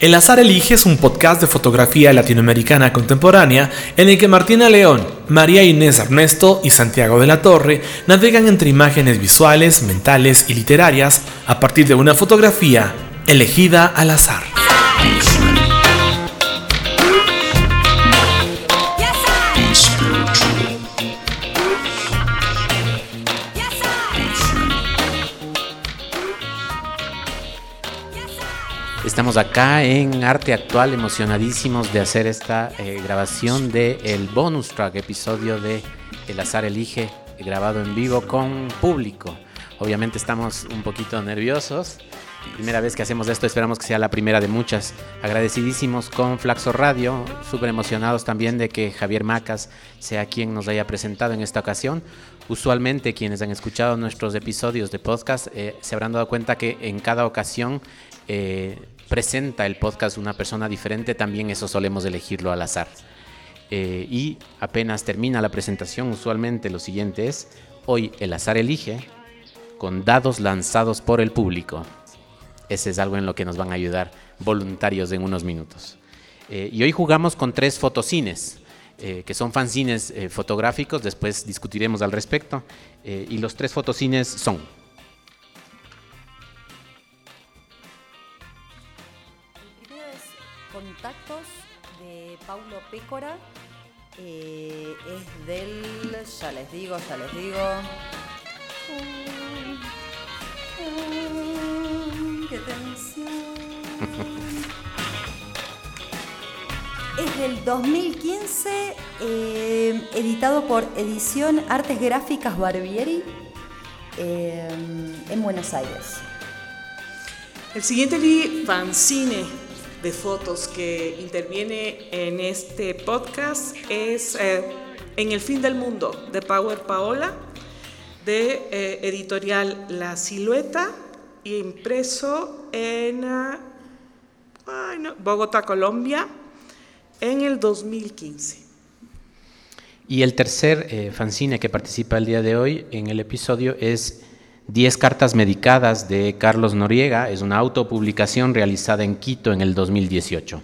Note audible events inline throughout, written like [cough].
El Azar Elige es un podcast de fotografía latinoamericana contemporánea en el que Martina León, María Inés Ernesto y Santiago de la Torre navegan entre imágenes visuales, mentales y literarias a partir de una fotografía elegida al azar. Estamos acá en Arte Actual, emocionadísimos de hacer esta eh, grabación del el bonus track, episodio de El Azar Elige, grabado en vivo con público. Obviamente estamos un poquito nerviosos. Primera vez que hacemos esto, esperamos que sea la primera de muchas. Agradecidísimos con Flaxo Radio, súper emocionados también de que Javier Macas sea quien nos haya presentado en esta ocasión. Usualmente quienes han escuchado nuestros episodios de podcast eh, se habrán dado cuenta que en cada ocasión eh, presenta el podcast una persona diferente, también eso solemos elegirlo al azar. Eh, y apenas termina la presentación, usualmente lo siguiente es, hoy el azar elige con dados lanzados por el público. Ese es algo en lo que nos van a ayudar voluntarios en unos minutos. Eh, y hoy jugamos con tres fotocines, eh, que son fanzines fotográficos, después discutiremos al respecto. y los tres fotocines son Pécora. Eh, es del. Ya les digo, ya les digo. ¡Qué tensión! es del 2015, eh, editado por Edición Artes Gráficas Barbieri eh, en Buenos Aires. El siguiente fanzine de fotos que interviene en este podcast es eh, En el fin del mundo de Power Paola, de eh, editorial La Silueta y impreso en ah, Bogotá, Colombia, en el 2015. Y el tercer eh, fanzine que participa el día de hoy en el episodio es 10 cartas medicadas de Carlos Noriega es una autopublicación realizada en Quito en el 2018.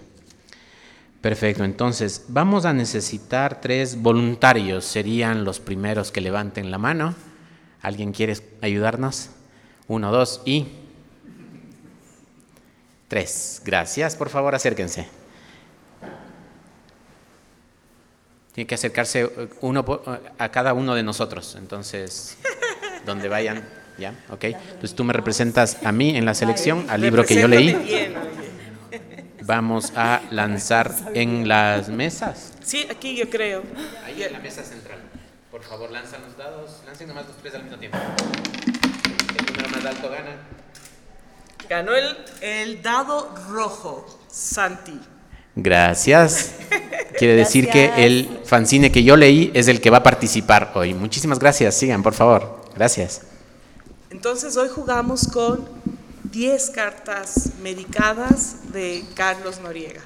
Perfecto, entonces vamos a necesitar tres voluntarios, serían los primeros que levanten la mano. ¿Alguien quiere ayudarnos? Uno, dos y tres. Gracias, por favor acérquense. Tiene que acercarse eh, uno a cada uno de nosotros, entonces, donde vayan. ¿Ya? Ok. Entonces tú me representas a mí en la selección, al libro que yo leí. Vamos a lanzar en las mesas. Sí, aquí yo creo. Ahí en la mesa central. Por favor, lanzan los dados. Lancen nomás los tres al mismo tiempo. El número más alto gana. Ganó el, el dado rojo, Santi. Gracias. Quiere decir que el fanzine que yo leí es el que va a participar hoy. Muchísimas gracias. Sigan, por favor. Gracias. Entonces hoy jugamos con 10 cartas medicadas de Carlos Noriega.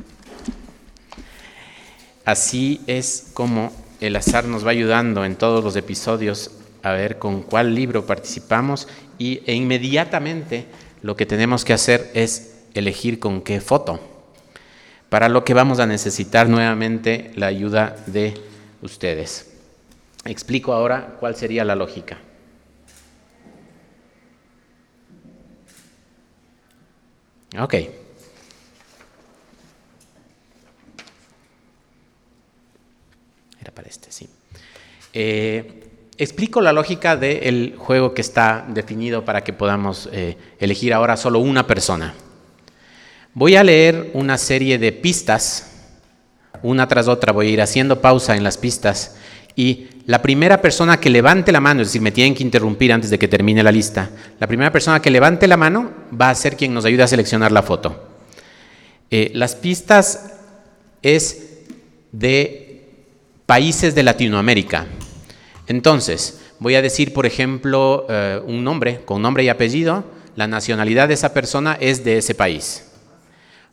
Así es como el azar nos va ayudando en todos los episodios a ver con cuál libro participamos y, e inmediatamente lo que tenemos que hacer es elegir con qué foto, para lo que vamos a necesitar nuevamente la ayuda de ustedes. Explico ahora cuál sería la lógica. Ok. Era para este, sí. Eh, explico la lógica del juego que está definido para que podamos eh, elegir ahora solo una persona. Voy a leer una serie de pistas, una tras otra, voy a ir haciendo pausa en las pistas y la primera persona que levante la mano, es decir, me tienen que interrumpir antes de que termine la lista, la primera persona que levante la mano va a ser quien nos ayude a seleccionar la foto. Eh, las pistas es de países de Latinoamérica. Entonces, voy a decir, por ejemplo, eh, un nombre, con nombre y apellido, la nacionalidad de esa persona es de ese país.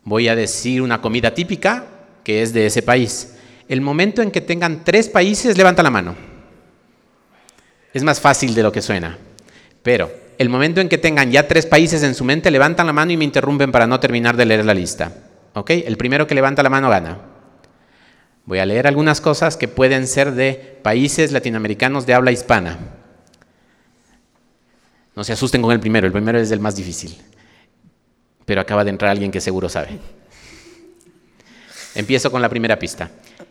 Voy a decir una comida típica que es de ese país el momento en que tengan tres países, levanta la mano. Es más fácil de lo que suena. Pero el momento en que tengan ya tres países en su mente, levantan la mano y me interrumpen para no terminar de leer la lista. ¿Ok? El primero que levanta la mano gana. Voy a leer algunas cosas que pueden ser de países latinoamericanos de habla hispana. No se asusten con el primero, el primero es el más difícil. Pero acaba de entrar alguien que seguro sabe. Empiezo con la primera pista.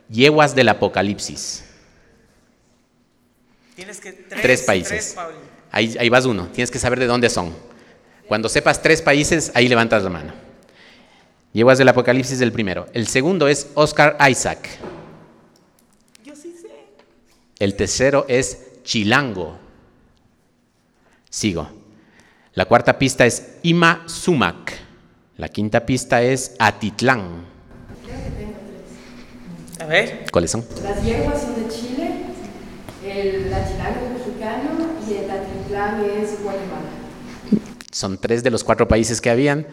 Yeguas del Apocalipsis. Tienes que Tres, países. ahí, ahí vas uno. Tienes que saber de dónde son. Cuando sepas tres países, ahí levantas la mano. Yeguas del Apocalipsis el primero. El segundo es Oscar Isaac. Yo sí sé. El tercero es Chilango. Sigo. La cuarta pista es Ima Sumac. La quinta pista es Atitlán. A ver. ¿Cuáles son? Las yeguas son de Chile, el es mexicano y el Atitlán es Guatemala. Son tres de los cuatro países que habían.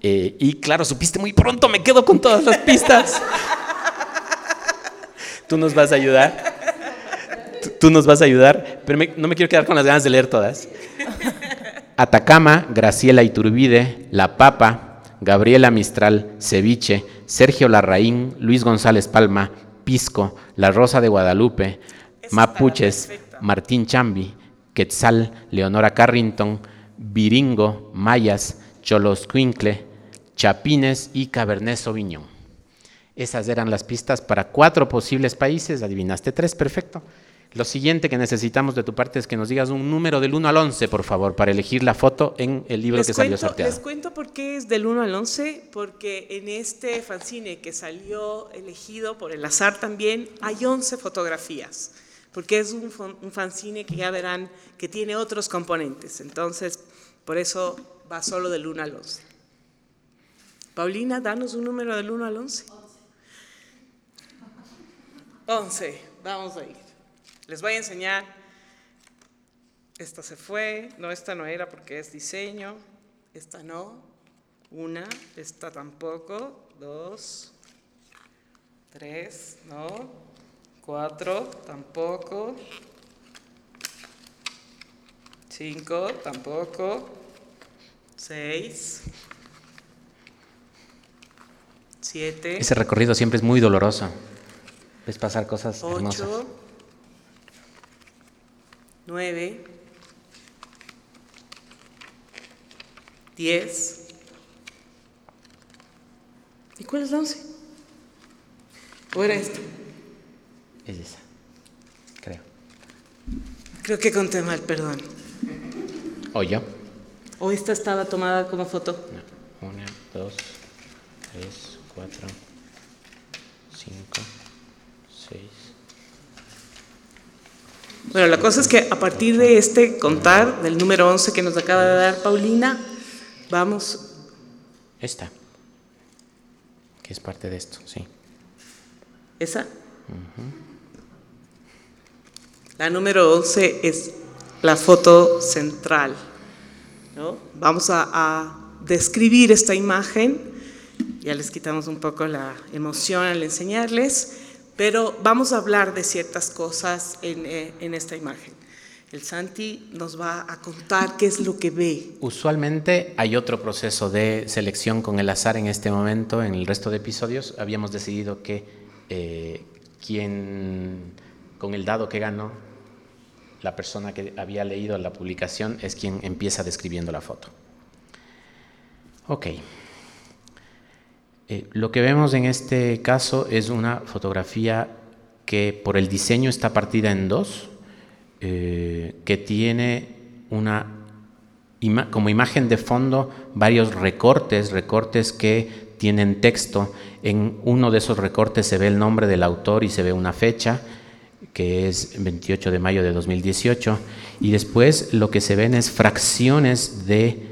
Eh, y claro, supiste muy pronto, me quedo con todas las pistas. [laughs] Tú nos vas a ayudar. Tú, tú nos vas a ayudar, pero me- no me quiero quedar con las ganas de leer todas. Atacama, Graciela Iturbide, La Papa, Gabriela Mistral, Ceviche, Sergio Larraín, Luis González Palma, Pisco, La Rosa de Guadalupe, Mapuches. Martín Chambi, Quetzal, Leonora Carrington, Viringo, Mayas, Choloscuincle, Chapines y Cabernet Sauvignon. Esas eran las pistas para cuatro posibles países. Adivinaste tres, perfecto. Lo siguiente que necesitamos de tu parte es que nos digas un número del 1 al 11, por favor, para elegir la foto en el libro Les que salió cuento, sorteado. les cuento por qué es del 1 al 11, porque en este fanzine que salió elegido por el azar también, hay 11 fotografías, porque es un, un fanzine que ya verán que tiene otros componentes, entonces por eso va solo del 1 al 11. Paulina, danos un número del 1 al 11. 11, vamos a ir. Les voy a enseñar. Esta se fue, no, esta no era porque es diseño, esta no, una, esta tampoco, dos, tres, no, cuatro, tampoco, cinco, tampoco, seis, siete, Ese recorrido siempre es muy doloroso. Ves pasar cosas hermosas. Ocho, nueve, diez. ¿Y cuál es la once? ¿O era esta? Es esa, creo. Creo que conté mal, perdón. ¿O yo? ¿O esta estaba tomada como foto? No. Una, dos, tres, cuatro, cinco, seis. Bueno, la cosa es que a partir de este contar, del número 11 que nos acaba de dar Paulina, vamos Esta. Que es parte de esto, sí. ¿Esa? La número 11 es la foto central. ¿no? Vamos a, a describir esta imagen. Ya les quitamos un poco la emoción al enseñarles, pero vamos a hablar de ciertas cosas en, eh, en esta imagen. El Santi nos va a contar qué es lo que ve. Usualmente hay otro proceso de selección con el azar en este momento. En el resto de episodios habíamos decidido que eh, quien, con el dado que ganó, la persona que había leído la publicación es quien empieza describiendo la foto. Ok. Eh, lo que vemos en este caso es una fotografía que por el diseño está partida en dos, eh, que tiene una como imagen de fondo varios recortes, recortes que tienen texto. En uno de esos recortes se ve el nombre del autor y se ve una fecha, que es 28 de mayo de 2018, y después lo que se ven es fracciones de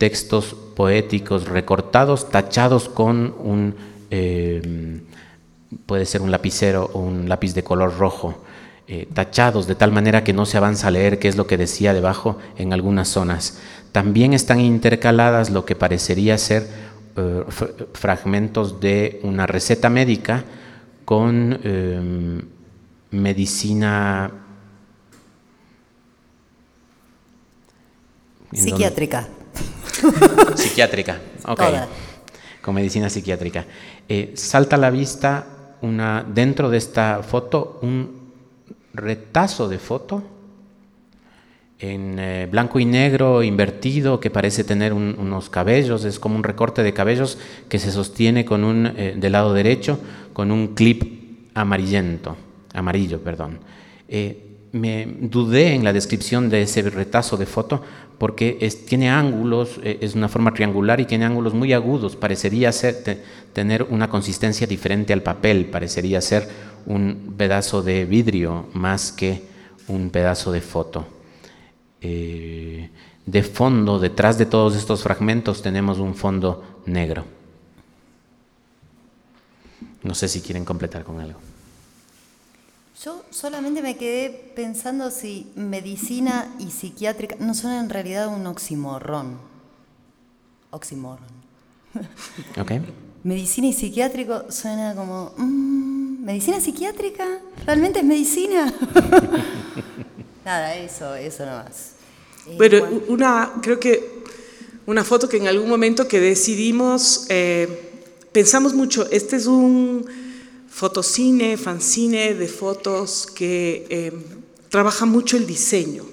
textos poéticos recortados, tachados con un, eh, puede ser un lapicero o un lápiz de color rojo, eh, tachados de tal manera que no se avanza a leer qué es lo que decía debajo en algunas zonas. También están intercaladas lo que parecería ser eh, fragmentos de una receta médica con medicina ¿en dónde? [laughs] Psiquiátrica. ok. Toda. con medicina psiquiátrica. Eh, salta a la vista una, dentro de esta foto un retazo de foto en eh, blanco y negro invertido que parece tener unos cabellos, es como un recorte de cabellos que se sostiene con un, eh, del lado derecho con un clip amarillento, amarillo, perdón. me dudé en la descripción de ese retazo de foto porque tiene ángulos, eh, es una forma triangular y tiene ángulos muy agudos, parecería tener una consistencia diferente al papel, parecería ser un pedazo de vidrio más que un pedazo de foto. Eh, de fondo, detrás de todos estos fragmentos tenemos un fondo negro. No sé si quieren completar con algo. Yo solamente me quedé pensando si medicina y psiquiátrica no son en realidad un oximorrón. Oximorrón. [laughs] Ok. Medicina y psiquiátrico suena como. Mm, ¿Medicina psiquiátrica? ¿Realmente es medicina? [laughs] Nada, eso, eso nomás. Eh, bueno, una, creo que una foto que en algún momento que decidimos, eh, pensamos mucho, este es un fotocine, fanzine de fotos que eh, trabaja mucho el diseño.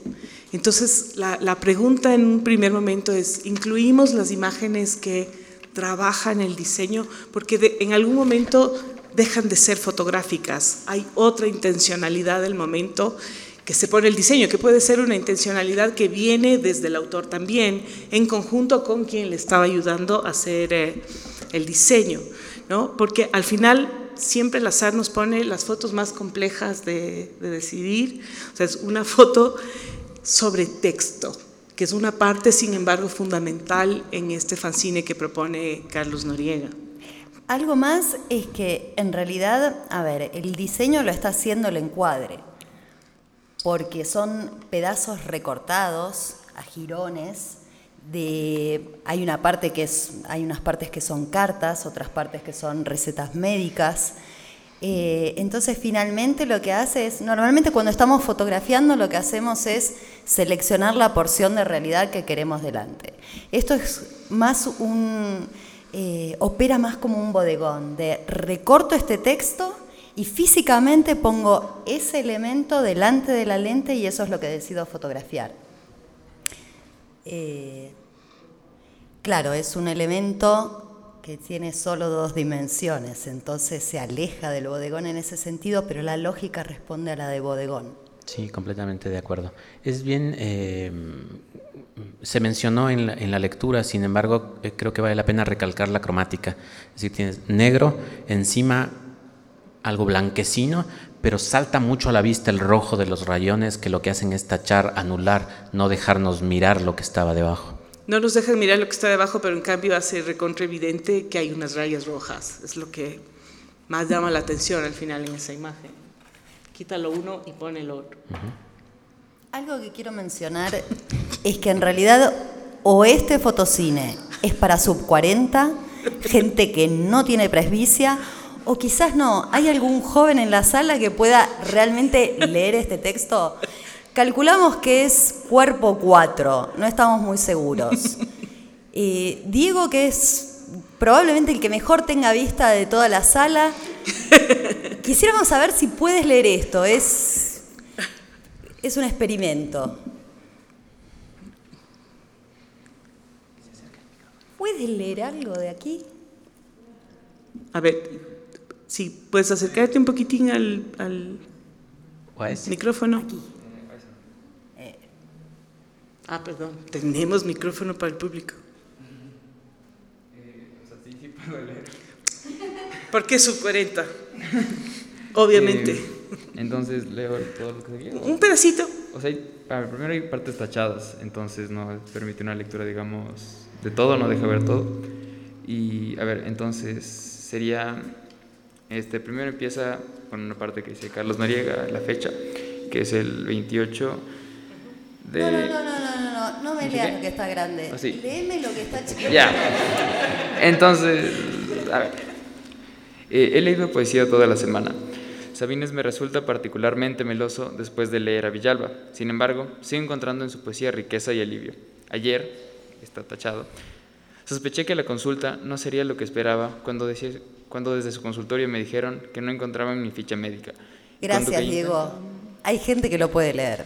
Entonces, la, pregunta en un primer momento es, ¿incluimos las imágenes que trabajan el diseño? Porque en algún momento dejan de ser fotográficas, hay otra intencionalidad del momento que se pone el diseño, que puede ser una intencionalidad que viene desde el autor también, en conjunto con quien le estaba ayudando a hacer eh, el diseño, ¿no? Porque al final siempre el azar nos pone las fotos más complejas de, decidir. O sea, es una foto sobre texto, que es una parte, sin embargo, fundamental en este fanzine que propone Carlos Noriega. Algo más es que en realidad, a ver, el diseño lo está haciendo el encuadre, porque son pedazos recortados a jirones hay una parte que es, hay unas partes que son cartas, otras partes que son recetas médicas. Eh, entonces finalmente lo que hace es, normalmente cuando estamos fotografiando lo que hacemos es seleccionar la porción de realidad que queremos delante. Esto es más un, eh, opera más como un bodegón, de recorto este texto y físicamente pongo ese elemento delante de la lente y eso es lo que decido fotografiar. Eh, claro, es un elemento que tiene solo dos dimensiones, entonces se aleja del bodegón en ese sentido, pero la lógica responde a la de bodegón. Sí, completamente de acuerdo. Es bien, eh, se mencionó en la, lectura, sin embargo, eh, creo que vale la pena recalcar la cromática. Es decir, tienes negro, encima algo blanquecino, pero salta mucho a la vista el rojo de los rayones que lo que hacen es tachar, anular, no dejarnos mirar lo que estaba debajo. No nos dejan mirar lo que está debajo, pero en cambio hace recontra evidente que hay unas rayas rojas. Es lo que más llama la atención al final en esa imagen. Quítalo uno y pone el otro. Algo que quiero mencionar es que en realidad o este fotocine es para sub 40, gente que no tiene presbicia, o quizás no, ¿hay algún joven en la sala que pueda realmente leer este texto? Calculamos que es cuerpo 4, no estamos muy seguros. Diego, que es probablemente el que mejor tenga vista de toda la sala, quisiéramos saber si puedes leer esto, es, es un experimento. ¿Puedes leer algo de aquí? A ver, Sí, puedes acercarte un poquitín al, al micrófono. Aquí. Ah, perdón, tenemos micrófono para el público. Eh, o sea, sí, sí puedo leer. ¿Por qué sub 40? Obviamente. Eh, entonces leo todo lo que se Un pedacito. O sea, primero hay partes tachadas, entonces no permite una lectura, digamos, de todo, no deja ver todo. Y a ver, entonces sería este, primero empieza con una parte que dice Carlos Noriega, la fecha, que es el 28 de... No, no, no, no, no, no, no me leas lo que está grande. ¿Ah, Léeme lo que está chiquito. Ya. Entonces, a ver. Eh, he leído poesía toda la semana. Sabines me resulta particularmente meloso después de leer a Villalba. Sin embargo, sigo encontrando en su poesía riqueza y alivio. Ayer, está tachado, Sospeché que la consulta no sería lo que esperaba cuando, decía, cuando desde su consultorio me dijeron que no encontraban mi ficha médica. Gracias, Diego. Hay gente que lo puede leer.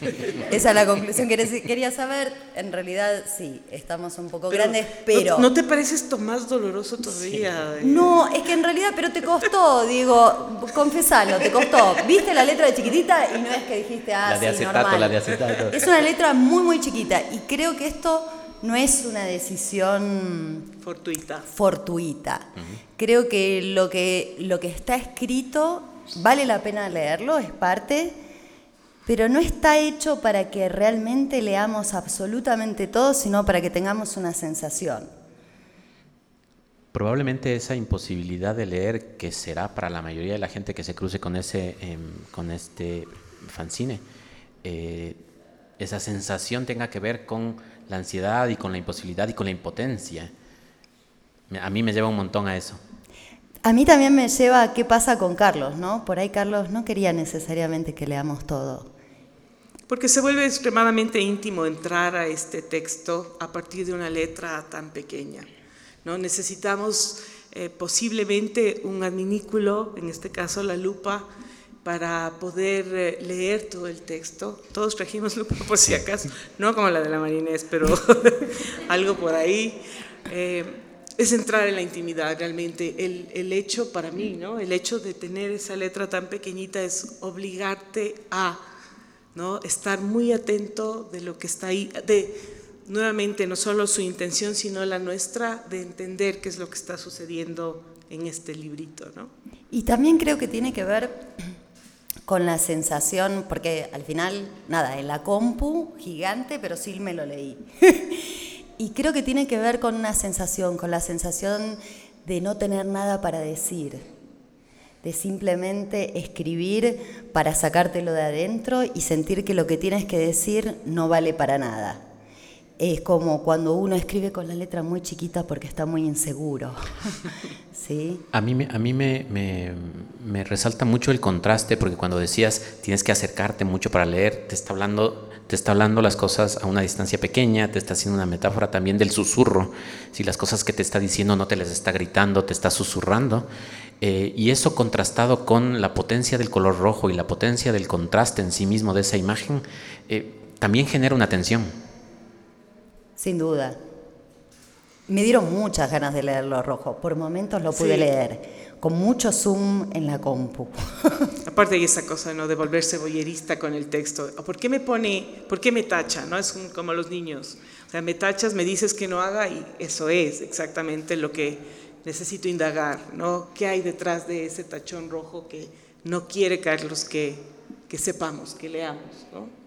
[laughs] Esa es la conclusión que quería saber. En realidad, sí, estamos un poco grandes, pero... ¿no, te parece esto más doloroso todavía? No, es que en realidad, pero te costó, digo, confesalo, te costó. Viste la letra de chiquitita y no es que dijiste, ah, la de sí, acetato, la de acetato. Es una letra muy, muy chiquita y creo que esto no es una decisión fortuita. fortuita. Creo que lo, que lo que está escrito vale la pena leerlo, es parte, pero no está hecho para que realmente leamos absolutamente todo, sino para que tengamos una sensación. Probablemente esa imposibilidad de leer, que será para la mayoría de la gente que se cruce con, ese, em, con este fanzine, eh, esa sensación tenga que ver con la ansiedad y con la imposibilidad y con la impotencia. A mí me lleva un montón a eso. A mí también me lleva a qué pasa con Carlos, ¿no? Por ahí Carlos no quería necesariamente que leamos todo. Porque se vuelve extremadamente íntimo entrar a este texto a partir de una letra tan pequeña. ¿no? Necesitamos eh, posiblemente un adminículo, en este caso la lupa, para poder eh, leer todo el texto. Todos trajimos lupa por si acaso, no como la de la Marinés, pero [laughs] algo por ahí. Eh, es entrar en la intimidad realmente. El, el, hecho para mí, ¿no? El hecho de tener esa letra tan pequeñita es obligarte a ¿no? estar muy atento de lo que está ahí, de nuevamente no solo su intención, sino la nuestra, de entender qué es lo que está sucediendo en este librito, ¿no? Y también creo que tiene que ver con la sensación, porque al final, nada, en la compu, gigante, pero sí me lo leí. [laughs] y creo que tiene que ver con una sensación, con la sensación de no tener nada para decir, de simplemente escribir para sacártelo de adentro y sentir que lo que tienes que decir no vale para nada. Es como cuando uno escribe con la letra muy chiquita porque está muy inseguro. [laughs] ¿Sí? A mí, a mí me, me, resalta mucho el contraste porque cuando decías tienes que acercarte mucho para leer, te está hablando te está hablando las cosas a una distancia pequeña, te está haciendo una metáfora también del susurro. Si las cosas que te está diciendo no te las está gritando, te está susurrando. Eh, y eso contrastado con la potencia del color rojo y la potencia del contraste en sí mismo de esa imagen, eh, también genera una tensión. Sin duda. Me dieron muchas ganas de leerlo rojo. Por momentos lo pude leer con mucho zoom en la compu. [laughs] Aparte de esa cosa, ¿no? De volverse boyerista con el texto. ¿Por qué me pone, por qué me tacha? ¿No? Es como los niños. O sea, me tachas, me dices que no haga y eso es exactamente lo que necesito indagar, ¿no? ¿Qué hay detrás de ese tachón rojo que no quiere Carlos que, que sepamos, que leamos, ¿no?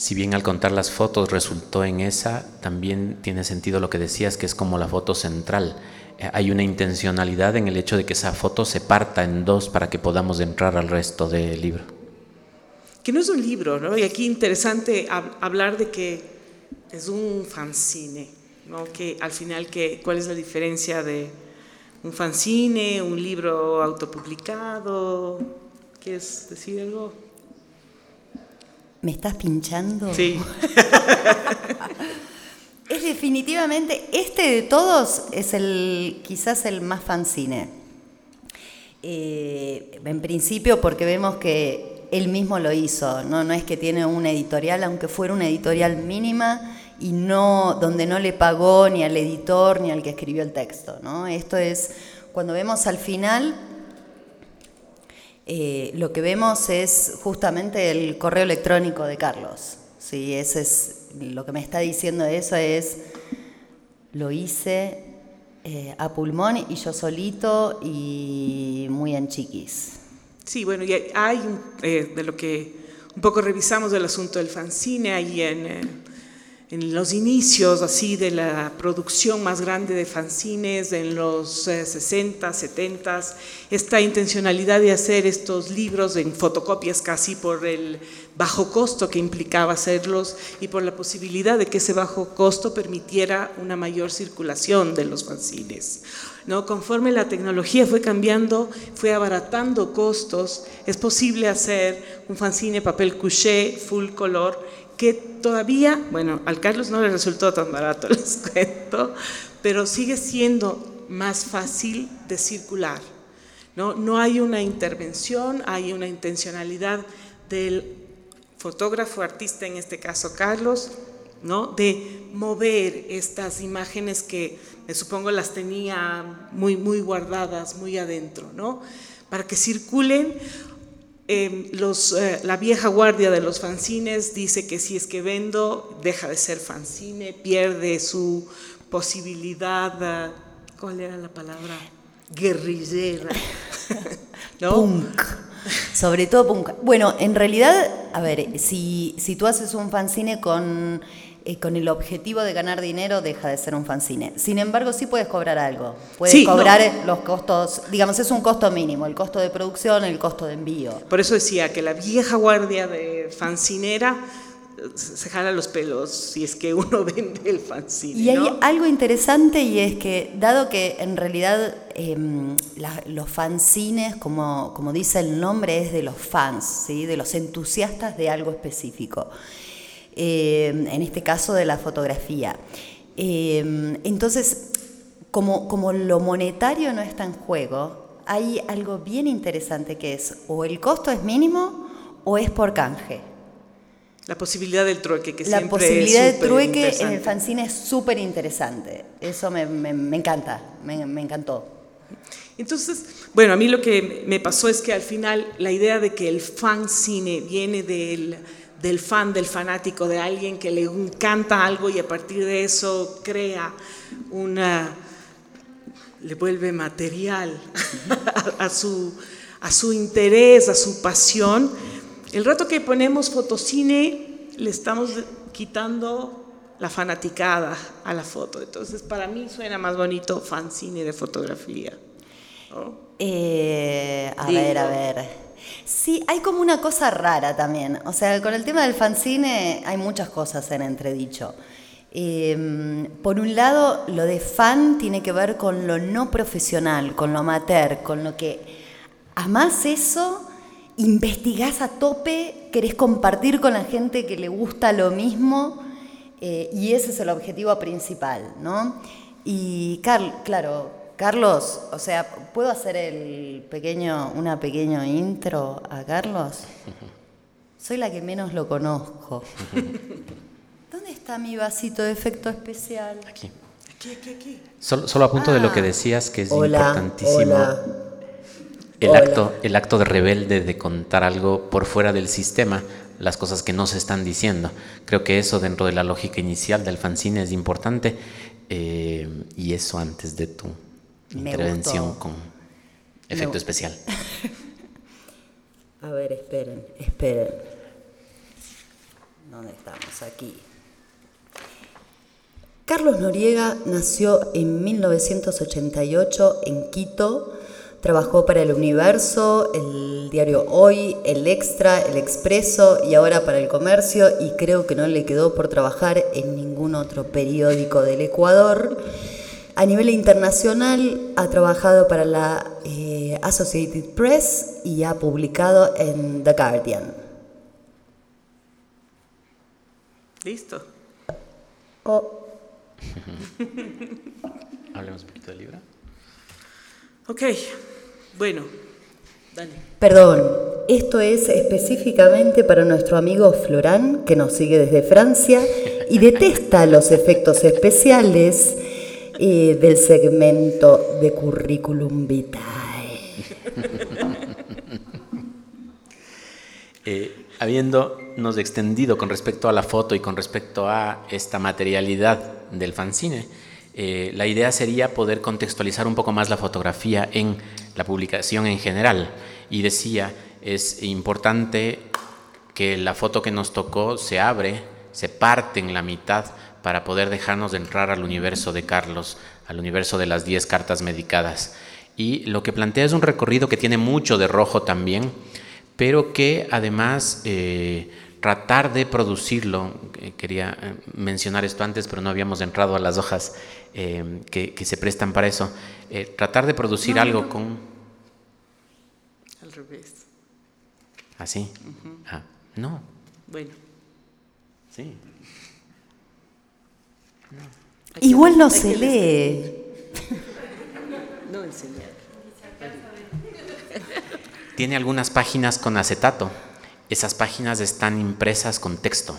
Si bien al contar las fotos resultó en esa, también tiene sentido lo que decías, que es como la foto central hay una intencionalidad en el hecho de que esa foto se parta en dos para que podamos entrar al resto del libro. Que no es un libro, ¿no? Y aquí interesante hablar de que es un fanzine, ¿no? Que al final, que, ¿cuál es la diferencia de un fanzine, un libro autopublicado? ¿Quieres decir algo? ¿Me estás pinchando? Sí. [laughs] Es definitivamente, este de todos es el quizás el más fanzine. Eh, en principio porque vemos que él mismo lo hizo, ¿no? no es que tiene una editorial, aunque fuera una editorial mínima y no donde no le pagó ni al editor ni al que escribió el texto. ¿no? Esto es, cuando vemos al final, eh, lo que vemos es justamente el correo electrónico de Carlos. Sí, ese es lo que me está diciendo eso es, lo hice eh, a pulmón y yo solito y muy en chiquis. Sí, bueno, y hay eh, de lo que un poco revisamos del asunto del fanzine, ahí en, en los inicios así de la producción más grande de fanzines en los 60, 70, esta intencionalidad de hacer estos libros en fotocopias casi por el bajo costo que implicaba hacerlos y por la posibilidad de que ese bajo costo permitiera una mayor circulación de los fanzines. ¿No? Conforme la tecnología fue cambiando, fue abaratando costos, es posible hacer un fanzine papel couché full color que todavía, bueno, al Carlos no le resultó tan barato, [laughs] les cuento, pero sigue siendo más fácil de circular. No, no hay una intervención, hay una intencionalidad del fotógrafo, artista, en este caso Carlos, ¿no? de mover estas imágenes que me supongo las tenía muy, muy guardadas, muy adentro, ¿no? para que circulen. Em, los, eh, la vieja guardia de los fanzines dice que si es que vendo, deja de ser fanzine, pierde su posibilidad, eh, ¿cuál era la palabra? Guerrillera. [laughs] ¿no? Punk. Sobre todo punk. Bueno, en realidad, a ver, si, si tú haces un fanzine con, eh, con el objetivo de ganar dinero, deja de ser un fanzine. Sin embargo, sí puedes cobrar algo. Puedes cobrar los costos, digamos, es un costo mínimo, el costo de producción, el costo de envío. Por eso decía que la vieja guardia de fancinera se jala los pelos si es que uno [laughs] vende el fanzine. Y hay algo interesante y es que, dado que en realidad em, los fanzines, como, como dice el nombre, es de los fans, ¿sí? de los entusiastas de algo específico, em, en este caso de la fotografía. Em, entonces, como, como lo monetario no está en juego, hay algo bien interesante que es o el costo es mínimo o es por canje. La posibilidad del trueque, que la siempre posibilidad del trueque en el fanzine es súper interesante. Eso me, me, encanta, me, me, encantó. Entonces, bueno, a mí lo que me pasó es que al final la idea de que el fanzine viene del, del fan, del fanático, de alguien que le encanta algo y a partir de eso crea una, le vuelve material [laughs] a, su, a su interés, a su pasión el rato que ponemos fotocine, le estamos quitando la fanaticada a la foto. Entonces, para mí suena más bonito fanzine de fotografía. Eh, a ver, a ver. Sí, hay como una cosa rara también. O sea, con el tema del fanzine hay muchas cosas en entredicho. Em, por un lado, lo de fan tiene que ver con lo no profesional, con lo amateur, con lo que amás eso investigás a tope, querés compartir con la gente que le gusta lo mismo eh, y ese es el objetivo principal, ¿no? Y claro, Carlos, o sea, ¿puedo hacer el pequeño, una pequeño intro a Carlos? [laughs] Soy la que menos lo conozco. [laughs] ¿Dónde está mi vasito de efecto especial? Aquí. Aquí, aquí, aquí. Solo, a punto de lo que ah. decías, que es importantísimo el acto, el acto de rebelde de contar algo por fuera del sistema, las cosas que no se están diciendo. Creo que eso dentro de la lógica inicial del fanzine es importante eh, y eso antes de intervención con efecto especial. [laughs] A ver, esperen, esperen. ¿Dónde estamos? Aquí. Carlos Noriega nació en 1988 en Quito Trabajó para El Universo, el diario Hoy, El Extra, El Expreso y ahora para El Comercio y creo que no le quedó por trabajar en ningún otro periódico del Ecuador. A nivel internacional ha trabajado para la eh, Associated Press y ha publicado en The Guardian. Listo. Oh. [laughs] Hablemos un poquito de libro. Ok, bueno, dale. Perdón, esto es específicamente para nuestro amigo Florán, que nos sigue desde Francia y detesta los efectos especiales eh, del segmento de Curriculum Vitae. Eh, habiéndonos extendido con respecto a la foto y con respecto a esta materialidad del fanzine, eh, la idea sería poder contextualizar un poco más la fotografía en la publicación en general. Y decía, es importante que la foto que nos tocó se abre, se parte en la mitad para poder dejarnos de entrar al universo de Carlos, al universo de las 10 cartas medicadas. Y lo que plantea es un recorrido que tiene mucho de rojo también, pero que además eh, tratar de producirlo, eh, quería eh, mencionar esto antes, pero no habíamos entrado a las hojas eh, que, que, se prestan para eso, tratar de producir no, algo no. con... Al revés. ¿Así? ah, no, Bueno. sí. Hay que- Igual no se lee. [laughs] No enseñar. Tiene algunas páginas con acetato. Esas páginas están impresas con texto.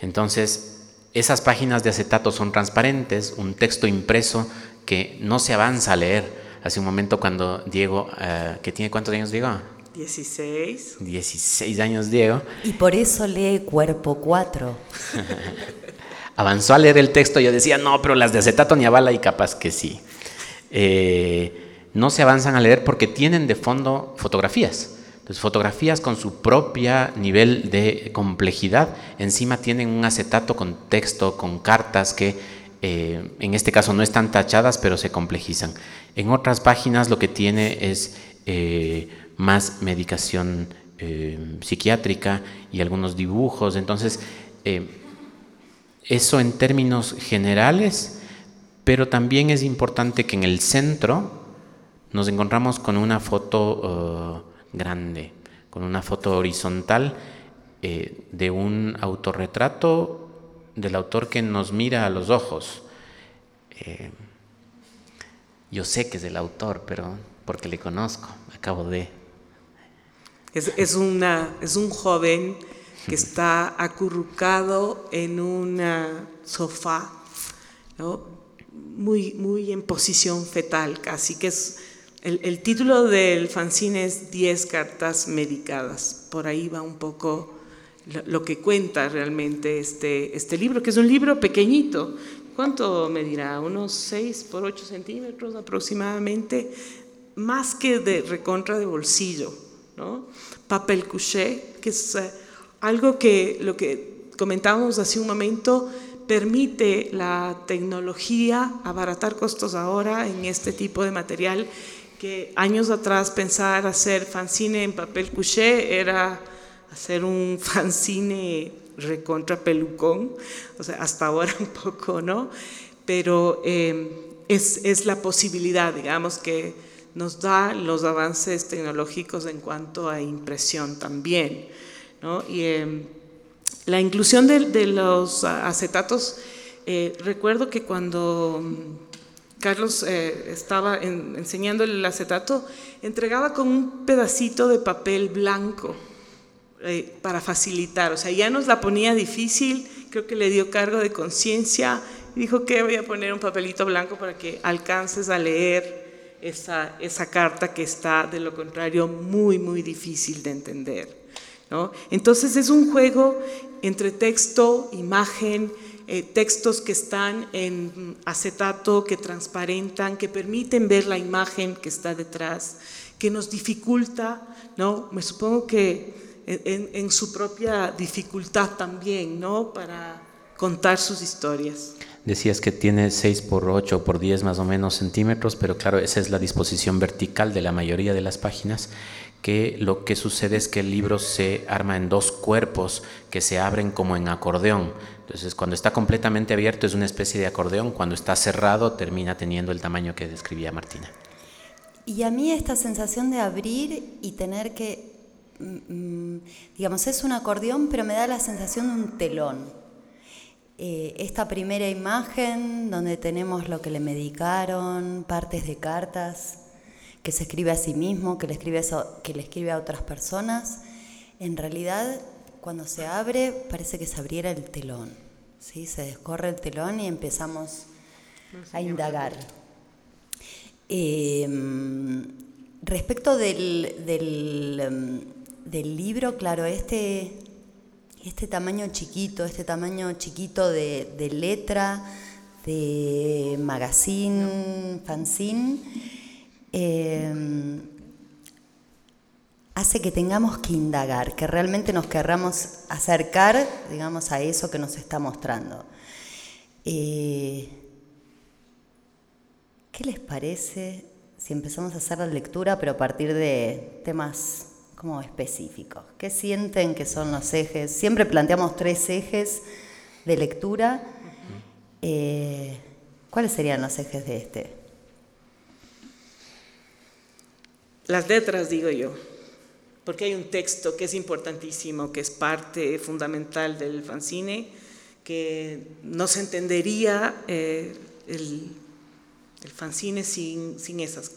Entonces, esas páginas de acetato son transparentes, un texto impreso que no se avanza a leer. Hace un momento cuando Diego, eh, que tiene cuántos años Diego? 16. 16 años Diego, Y por eso lee Cuerpo 4. [laughs] avanzó a leer el texto, yo decía, no, pero las de acetato ni avala y capaz que sí. Eh, no se avanzan a leer porque tienen de fondo fotografías. Entonces, fotografías con su propia nivel de complejidad, encima tienen un acetato con texto, con cartas que eh, en este caso no están tachadas, pero se complejizan. En otras páginas lo que tiene es eh, más medicación psiquiátrica y algunos dibujos. Entonces, eso en términos generales, pero también es importante que en el centro nos encontramos con una foto uh, grande, con una foto horizontal eh, de un autorretrato del autor que nos mira a los ojos. Eh, yo sé que es del autor, pero porque le conozco, acabo de... Es, es, una, es un joven que está acurrucado en un sofá, ¿no? muy, muy en posición fetal, casi que es el, el, título del fanzine es 10 cartas medicadas. Por ahí va un poco lo, lo, que cuenta realmente este, este libro, que es un libro pequeñito. ¿Cuánto medirá? Unos 6 por 8 centímetros aproximadamente, más que de recontra de bolsillo. ¿no? Papel couché, que es eh, algo que lo que comentábamos hace un momento, permite la tecnología abaratar costos ahora en este tipo de material que años atrás pensar hacer fanzine en papel couché era hacer un [laughs] fanzine recontra pelucón, o sea, hasta ahora un poco, ¿no? Pero eh, es, es, la posibilidad, digamos, que nos da los avances tecnológicos en cuanto a impresión también, Y eh, la inclusión de, los acetatos, eh, recuerdo que cuando Carlos eh, estaba en, enseñando el acetato, entregaba con un pedacito de papel blanco para facilitar, o sea, ya nos la ponía difícil, creo que le dio cargo de conciencia dijo que voy a poner un papelito blanco para que alcances a leer esa, esa carta que está, de lo contrario, muy, muy difícil de entender. ¿No? Entonces es un juego entre texto, imagen, eh, textos que están en acetato, que transparentan, que permiten ver la imagen que está detrás, que nos dificulta, ¿no? Me supongo que en, en su propia dificultad también, ¿no? Para contar sus historias. Decías que tiene 6 por 8 por 10 más o menos centímetros, pero claro, esa es la disposición vertical de la mayoría de las páginas, que lo que sucede es que el libro se arma en dos cuerpos que se abren como en acordeón. Entonces, cuando está completamente abierto es una especie de acordeón, cuando está cerrado termina teniendo el tamaño que describía Martina. Y a mí esta sensación de abrir y tener que, mm, digamos, es un acordeón, pero me da la sensación de un telón. Eh, esta primera imagen donde tenemos lo que le medicaron, partes de cartas, que se escribe a sí mismo, que le escribe, a, que le escribe a otras personas, en realidad cuando se abre parece que se abriera el telón, ¿sí? se descorre el telón y empezamos a indagar. Eh, respecto del, del, del libro, claro, este este tamaño chiquito, este tamaño chiquito de, de letra, de magazine, fanzine, eh, hace que tengamos que indagar, que realmente nos querramos acercar, digamos, a eso que nos está mostrando. Eh, ¿Qué les parece si empezamos a hacer la lectura, pero a partir de temas como específicos. ¿Qué sienten que son los ejes? Siempre planteamos tres ejes de lectura. Eh, ¿Cuáles serían los ejes de este? Las letras, digo yo, porque hay un texto que es importantísimo, que es parte fundamental del fanzine, que no se entendería eh, el, el, fanzine sin, sin esas.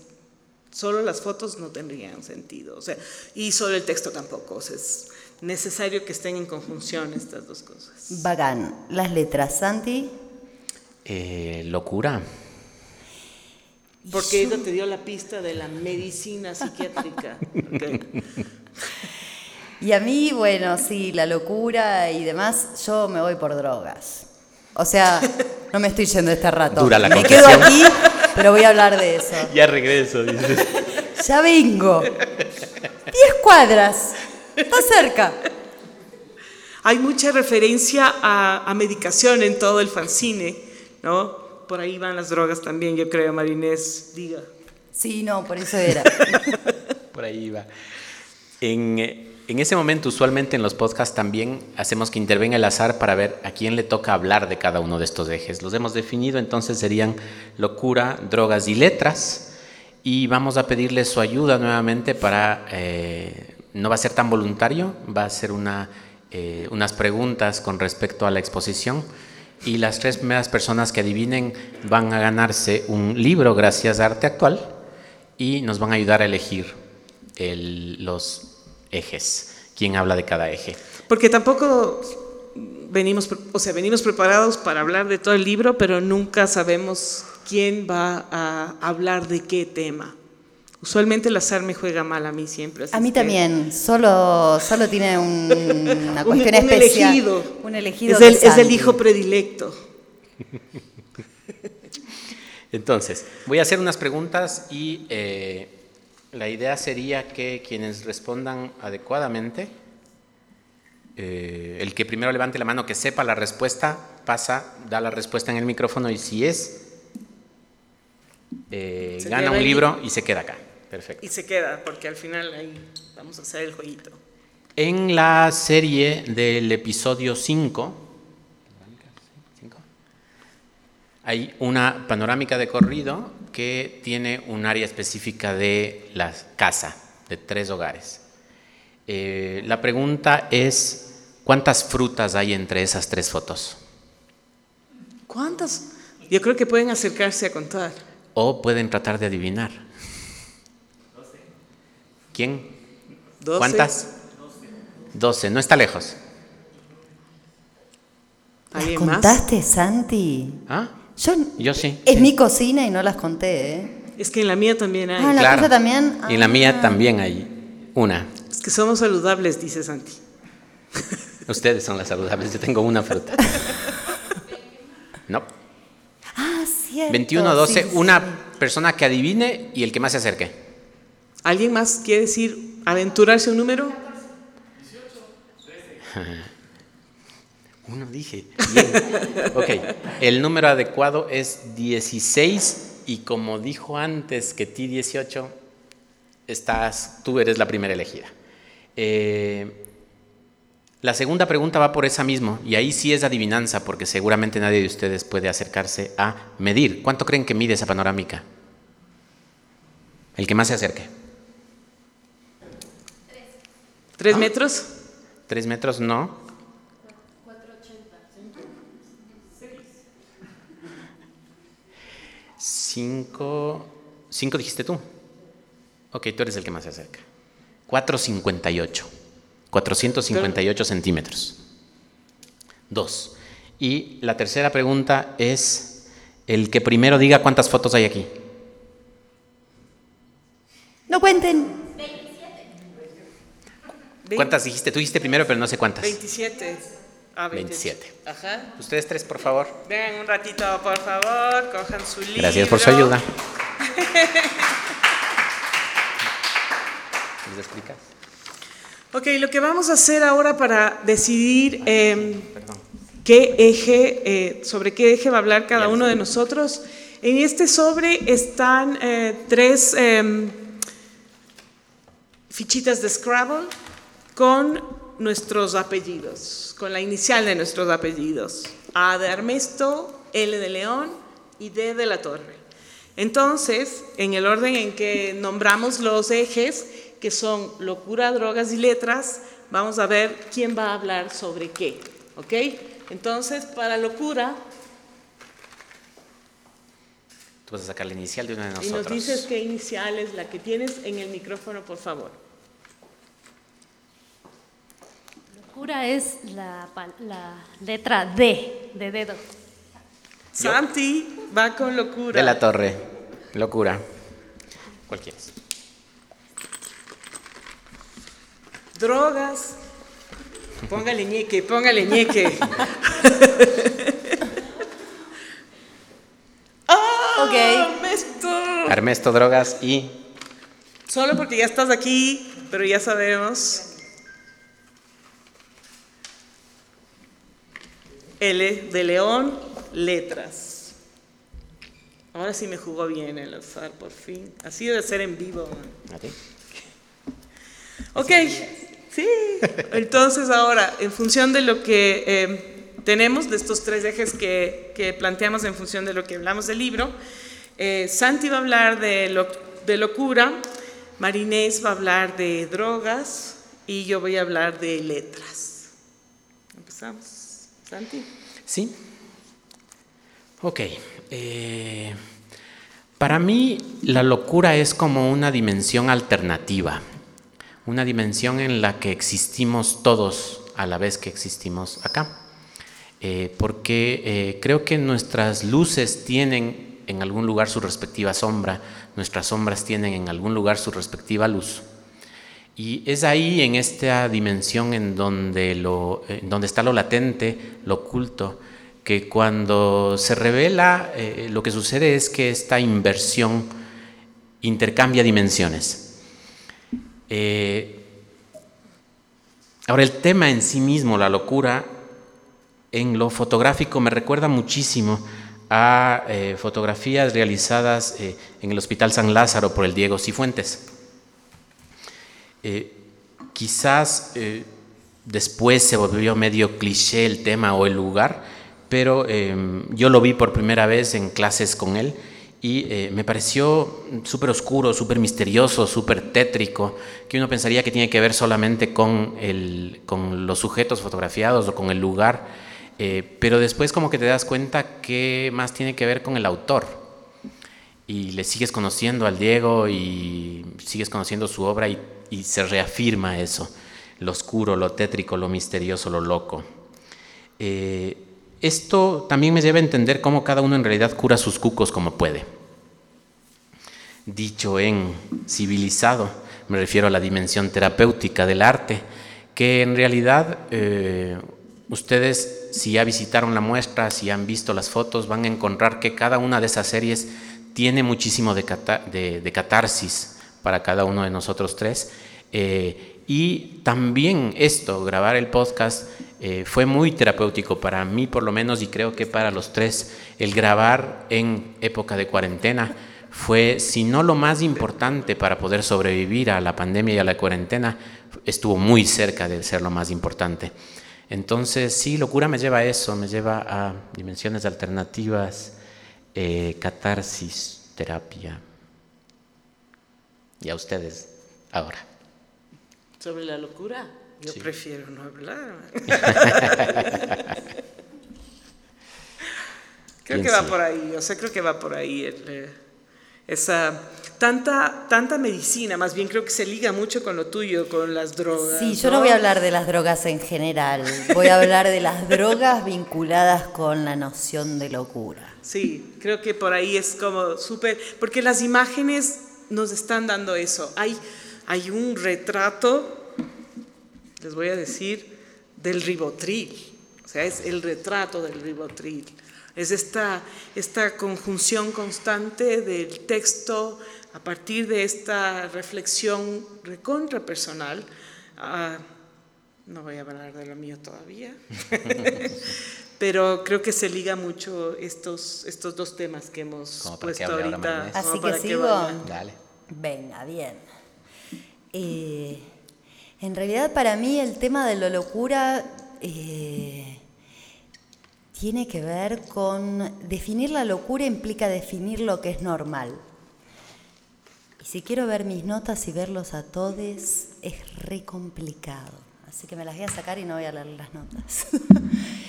Solo las fotos no tendrían sentido, o sea, y solo el texto tampoco. O sea, es necesario que estén en conjunción estas dos cosas. Bacán. Las letras, Santi. Eh, locura. Porque ella te dio la pista de la medicina psiquiátrica. [laughs] Okay. Y a mí, bueno, sí, la locura y demás, yo me voy por drogas. O sea, no me estoy yendo este rato. Dura la me quedo aquí, pero voy a hablar de eso. [laughs] Ya regreso, dice. [laughs] Ya vengo. Diez cuadras. Está cerca. Hay mucha referencia a, a medicación en todo el fanzine, ¿no? Por ahí van las drogas también, yo creo, Marinés, diga. Sí, no, por eso era. [laughs] por ahí va. En, en, ese momento, usualmente en los podcasts también hacemos que intervenga el azar para ver a quién le toca hablar de cada uno de estos ejes. Los hemos definido, entonces serían locura, drogas y letras. Y vamos a pedirle su ayuda nuevamente para, eh, no va a ser tan voluntario, va a ser una, eh, unas preguntas con respecto a la exposición y las tres primeras personas que adivinen van a ganarse un libro gracias a Arte Actual y nos van a ayudar a elegir el, los ejes, quién habla de cada eje. Porque tampoco venimos, o sea, venimos preparados para hablar de todo el libro, pero nunca sabemos quién va a hablar de qué tema. Usualmente el azar me juega mal a mí siempre. A mí también, solo, solo tiene un, [laughs] una cuestión un, un especial. Elegido. Un elegido. Es el, es el hijo predilecto. [laughs] Entonces, voy a hacer unas preguntas y eh, la idea sería que quienes respondan adecuadamente, eh, el que primero levante la mano que sepa la respuesta, pasa, da la respuesta en el micrófono y si es, eh, gana un libro y se queda acá. Perfecto. Y se queda, porque al final ahí vamos a hacer el jueguito. En la serie del episodio 5, hay una panorámica de corrido que tiene un área específica de la casa, de tres hogares. Eh, la pregunta es, ¿cuántas frutas hay entre esas tres fotos? ¿Cuántas? Yo creo que pueden acercarse a contar. O pueden tratar de adivinar. ¿Quién? 12. ¿Cuántas? 12. No está lejos. ¿Las contaste, Santi? ¿Ah? Yo, Yo sí. Es mi cocina y no las conté, ¿eh? Es que en la mía también hay. Ah, ¿en la tuya también? Y en la mía Ah. también hay una. Es que somos saludables, dice Santi. [laughs] Ustedes son las saludables. Yo tengo una fruta. No. Ah, cierto. 21, 12. sí, sí, una sí. persona que adivine y el que más se acerque. ¿Alguien más quiere decir aventurarse un número? Uno dije. Bien. Ok. El número adecuado es 16 y como dijo antes que ti 18, estás, tú eres la primera elegida. Eh, la segunda pregunta va por esa mismo y ahí sí es adivinanza porque seguramente nadie de ustedes puede acercarse a medir. ¿Cuánto creen que mide esa panorámica? El que más se acerque. ¿Tres Ah. metros? ¿Tres metros? No. 5. ¿Cinco dijiste tú? Ok, tú eres el que más se acerca. 458. 458 centímetros. Dos. Y la tercera pregunta es el que primero diga cuántas fotos hay aquí. No cuenten. ¿Cuántas dijiste? Tú dijiste primero, pero no sé cuántas. 27. Ah, 27. Ajá. Ustedes tres, por favor. Vengan un ratito, por favor, cojan su libro. Gracias por su ayuda. [laughs] ¿Les explicas? Ok, lo que vamos a hacer ahora para decidir eh, Perdón. qué eje, eh, sobre qué eje va a hablar cada uno de nosotros. En este sobre están eh, tres, eh, fichitas de Scrabble con nuestros apellidos, con la inicial de nuestros apellidos. A de Armesto, L de León y D de la Torre. Entonces, en el orden en que nombramos los ejes, que son locura, drogas y letras, vamos a ver quién va a hablar sobre qué. ¿Ok? Entonces, para locura, Tú vas a sacar la inicial de una de y nosotros. nos dices qué inicial es la que tienes en el micrófono, por favor. Es la, letra D, de dedo. Santi va con locura. De la torre. Locura. ¿Cuál quieres? Drogas. Póngale ñeque, póngale ñeque. [laughs] ¡Ah! Ok. Ernesto! Armesto, drogas y Solo porque ya estás aquí, pero ya sabemos. L de León, letras. Ahora sí me jugó bien el azar, por fin. Así debe ser en vivo. ¿A ti? Ok, sí. Entonces ahora, en función de lo que eh, tenemos, de estos tres ejes que, que planteamos en función de lo que hablamos del libro, eh, Santi va a hablar de, lo- de locura, Marinés va a hablar de drogas y yo voy a hablar de letras. Empezamos. Sí. Ok. eh, para mí la locura es como una dimensión alternativa, una dimensión en la que existimos todos a la vez que existimos acá. Eh, porque eh, creo que nuestras luces tienen en algún lugar su respectiva sombra, nuestras sombras tienen en algún lugar su respectiva luz. Y es ahí, en esta dimensión en donde, está lo latente, lo oculto, que cuando se revela, eh, lo que sucede es que esta inversión intercambia dimensiones. Eh, ahora, el tema en sí mismo, la locura, en lo fotográfico me recuerda muchísimo a eh, fotografías realizadas en el Hospital San Lázaro por el Diego Cifuentes. Eh, quizás eh, después se volvió medio cliché el tema o el lugar, pero eh, yo lo vi por primera vez en clases con él y eh, me pareció súper oscuro, súper misterioso, súper tétrico, que uno pensaría que tiene que ver solamente con, el, con los sujetos fotografiados o con el lugar, eh, pero después como que te das cuenta que más tiene que ver con el autor. Y le sigues conociendo al Diego y sigues conociendo su obra y, y se reafirma eso, lo oscuro, lo tétrico, lo misterioso, lo loco. Eh, esto también me lleva a entender cómo cada uno en realidad cura sus cucos como puede. Dicho en civilizado, me refiero a la dimensión terapéutica del arte, que en realidad eh, ustedes si ya visitaron la muestra, si han visto las fotos, van a encontrar que cada una de esas series tiene muchísimo de, de catarsis para cada uno de nosotros tres. Eh, y también esto, grabar el podcast, eh, fue muy terapéutico para mí por lo menos y creo que para los tres. El grabar en época de cuarentena fue, si no lo más importante para poder sobrevivir a la pandemia y a la cuarentena, estuvo muy cerca de ser lo más importante. Entonces, sí, locura me lleva a eso, me lleva a dimensiones alternativas, eh, catarsis, terapia. Y a ustedes ahora. Sobre la locura, yo Sí. prefiero no hablar. [laughs] creo ¿Quién que va por ahí, o sea, creo que va por ahí. el, eh, esa tanta, tanta medicina, más bien creo que se liga mucho con lo tuyo, con las drogas. Sí, yo no voy a hablar de las drogas en general, voy a hablar de las drogas vinculadas con la noción de locura. Sí, creo que por ahí es como súper, porque las imágenes nos están dando eso. Hay, hay un retrato, les voy a decir, del ribotril. O sea, es el retrato del ribotril. Es esta, esta conjunción constante del texto a partir de esta reflexión recontra personal. Ah, no voy a hablar de lo mío todavía. [laughs] Pero creo que se liga mucho estos, estos dos temas que hemos Como para que puesto ahora ahorita. Así para que sigo. Dale. Venga, bien. Eh, en realidad para mí el tema de la locura eh, tiene que ver con definir la locura implica definir lo que es normal. Y si quiero ver mis notas y verlos a todos, es re complicado. Así que me las voy a sacar y no voy a leer las notas. [laughs]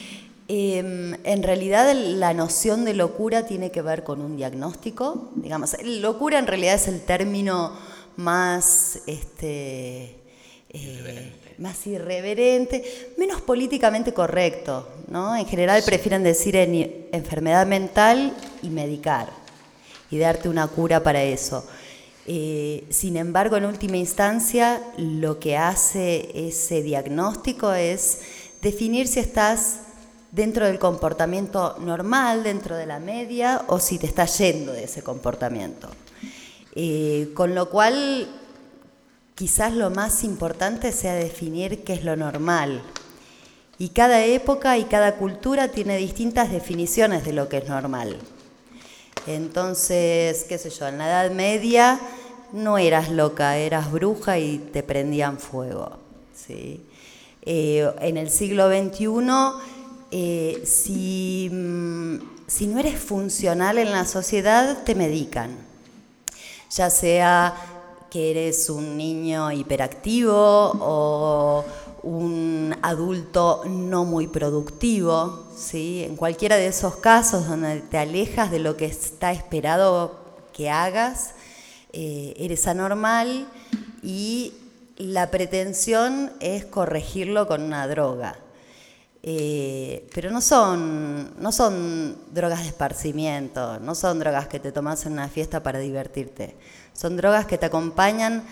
Em, en realidad la noción de locura tiene que ver con un diagnóstico. Digamos, locura en realidad es el término más, este, eh, más irreverente, menos políticamente correcto. ¿no? En general prefieren decir enfermedad mental y medicar y darte una cura para eso. Eh, sin embargo, en última instancia, lo que hace ese diagnóstico es definir si estás dentro del comportamiento normal, dentro de la media, o si te estás yendo de ese comportamiento. Eh, con lo cual, quizás lo más importante sea definir qué es lo normal. Y cada época y cada cultura tiene distintas definiciones de lo que es normal. Entonces, qué sé yo, en la Edad Media no eras loca, eras bruja y te prendían fuego. ¿sí? Eh, en el siglo XXI eh, si, mm, si no eres funcional en la sociedad, te medican. Ya sea que eres un niño hiperactivo o un adulto no muy productivo, ¿sí? en cualquiera de esos casos donde te alejas de lo que está esperado que hagas, eh, eres anormal y la pretensión es corregirlo con una droga. Eh, pero no son, no son drogas de esparcimiento, no son drogas que te tomas en una fiesta para divertirte. Son drogas que te acompañan,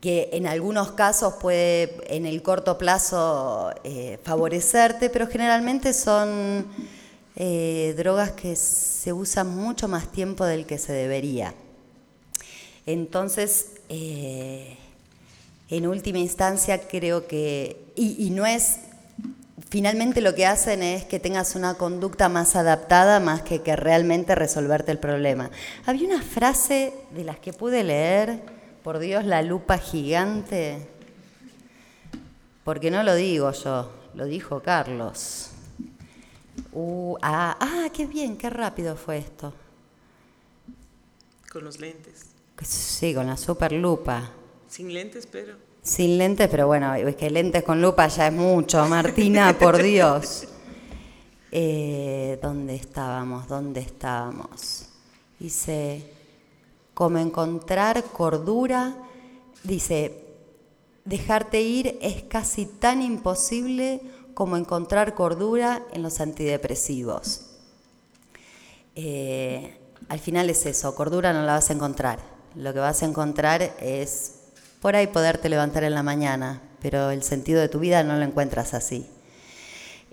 que en algunos casos puede en el corto plazo eh, favorecerte, pero generalmente son eh, drogas que se usan mucho más tiempo del que se debería. Entonces, en última instancia creo que, y no es finalmente lo que hacen es que tengas una conducta más adaptada más que que realmente resolverte el problema. Había una frase de las que pude leer, por Dios, la lupa gigante, porque no lo digo yo, lo dijo Carlos. Uh, ah, ah, qué bien, qué rápido fue esto. Con los lentes. Sí, con la super lupa. Sin lentes, pero. Sin lentes, pero bueno, es que lentes con lupa ya es mucho, Martina, [laughs] por Dios. Eh, ¿Dónde estábamos? ¿Dónde estábamos? Dice, como encontrar cordura, dice, dejarte ir es casi tan imposible como encontrar cordura en los antidepresivos. Eh, al final es eso, cordura no la vas a encontrar. Lo que vas a encontrar es por ahí poderte levantar en la mañana, pero el sentido de tu vida no lo encuentras así.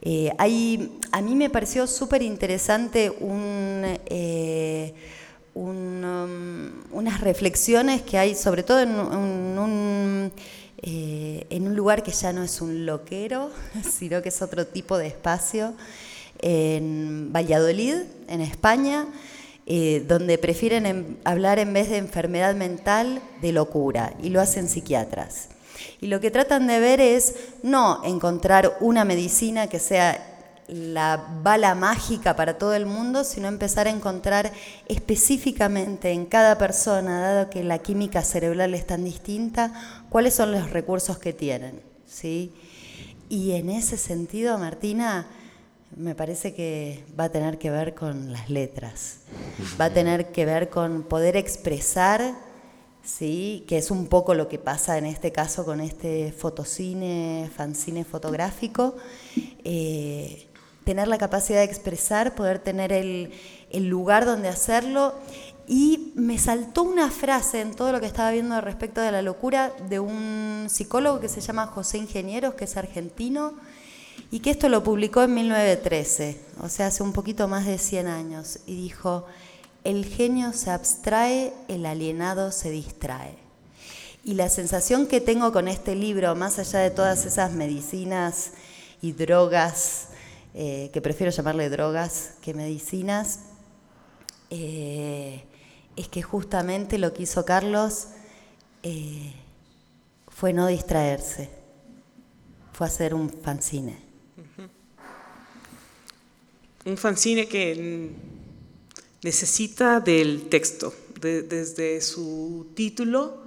Eh, a mí me pareció súper interesante eh, um, unas reflexiones que hay, sobre todo un, eh, en un lugar que ya no es un loquero, [laughs] sino que es otro tipo de espacio, en Valladolid, en España, eh, donde prefieren hablar en vez de enfermedad mental de locura, y lo hacen psiquiatras. Y lo que tratan de ver es no encontrar una medicina que sea la bala mágica para todo el mundo, sino empezar a encontrar específicamente en cada persona, dado que la química cerebral es tan distinta, cuáles son los recursos que tienen. ¿sí? Y en ese sentido, Martina, me parece que va a tener que ver con las letras, va a tener que ver con poder expresar, ¿sí? que es un poco lo que pasa en este caso con este fotocine, fanzine fotográfico, eh, tener la capacidad de expresar, poder tener el, el lugar donde hacerlo. Y me saltó una frase en todo lo que estaba viendo respecto de la locura de un psicólogo que se llama José Ingenieros, que es argentino, y que esto lo publicó en 1913, o sea, hace un poquito más de 100 años, y dijo, el genio se abstrae, el alienado se distrae. Y la sensación que tengo con este libro, más allá de todas esas medicinas y drogas, eh, que prefiero llamarle drogas que medicinas, eh, es que justamente lo que hizo Carlos eh, fue no distraerse, fue hacer un fanzine. Un fanzine que necesita del texto, desde su título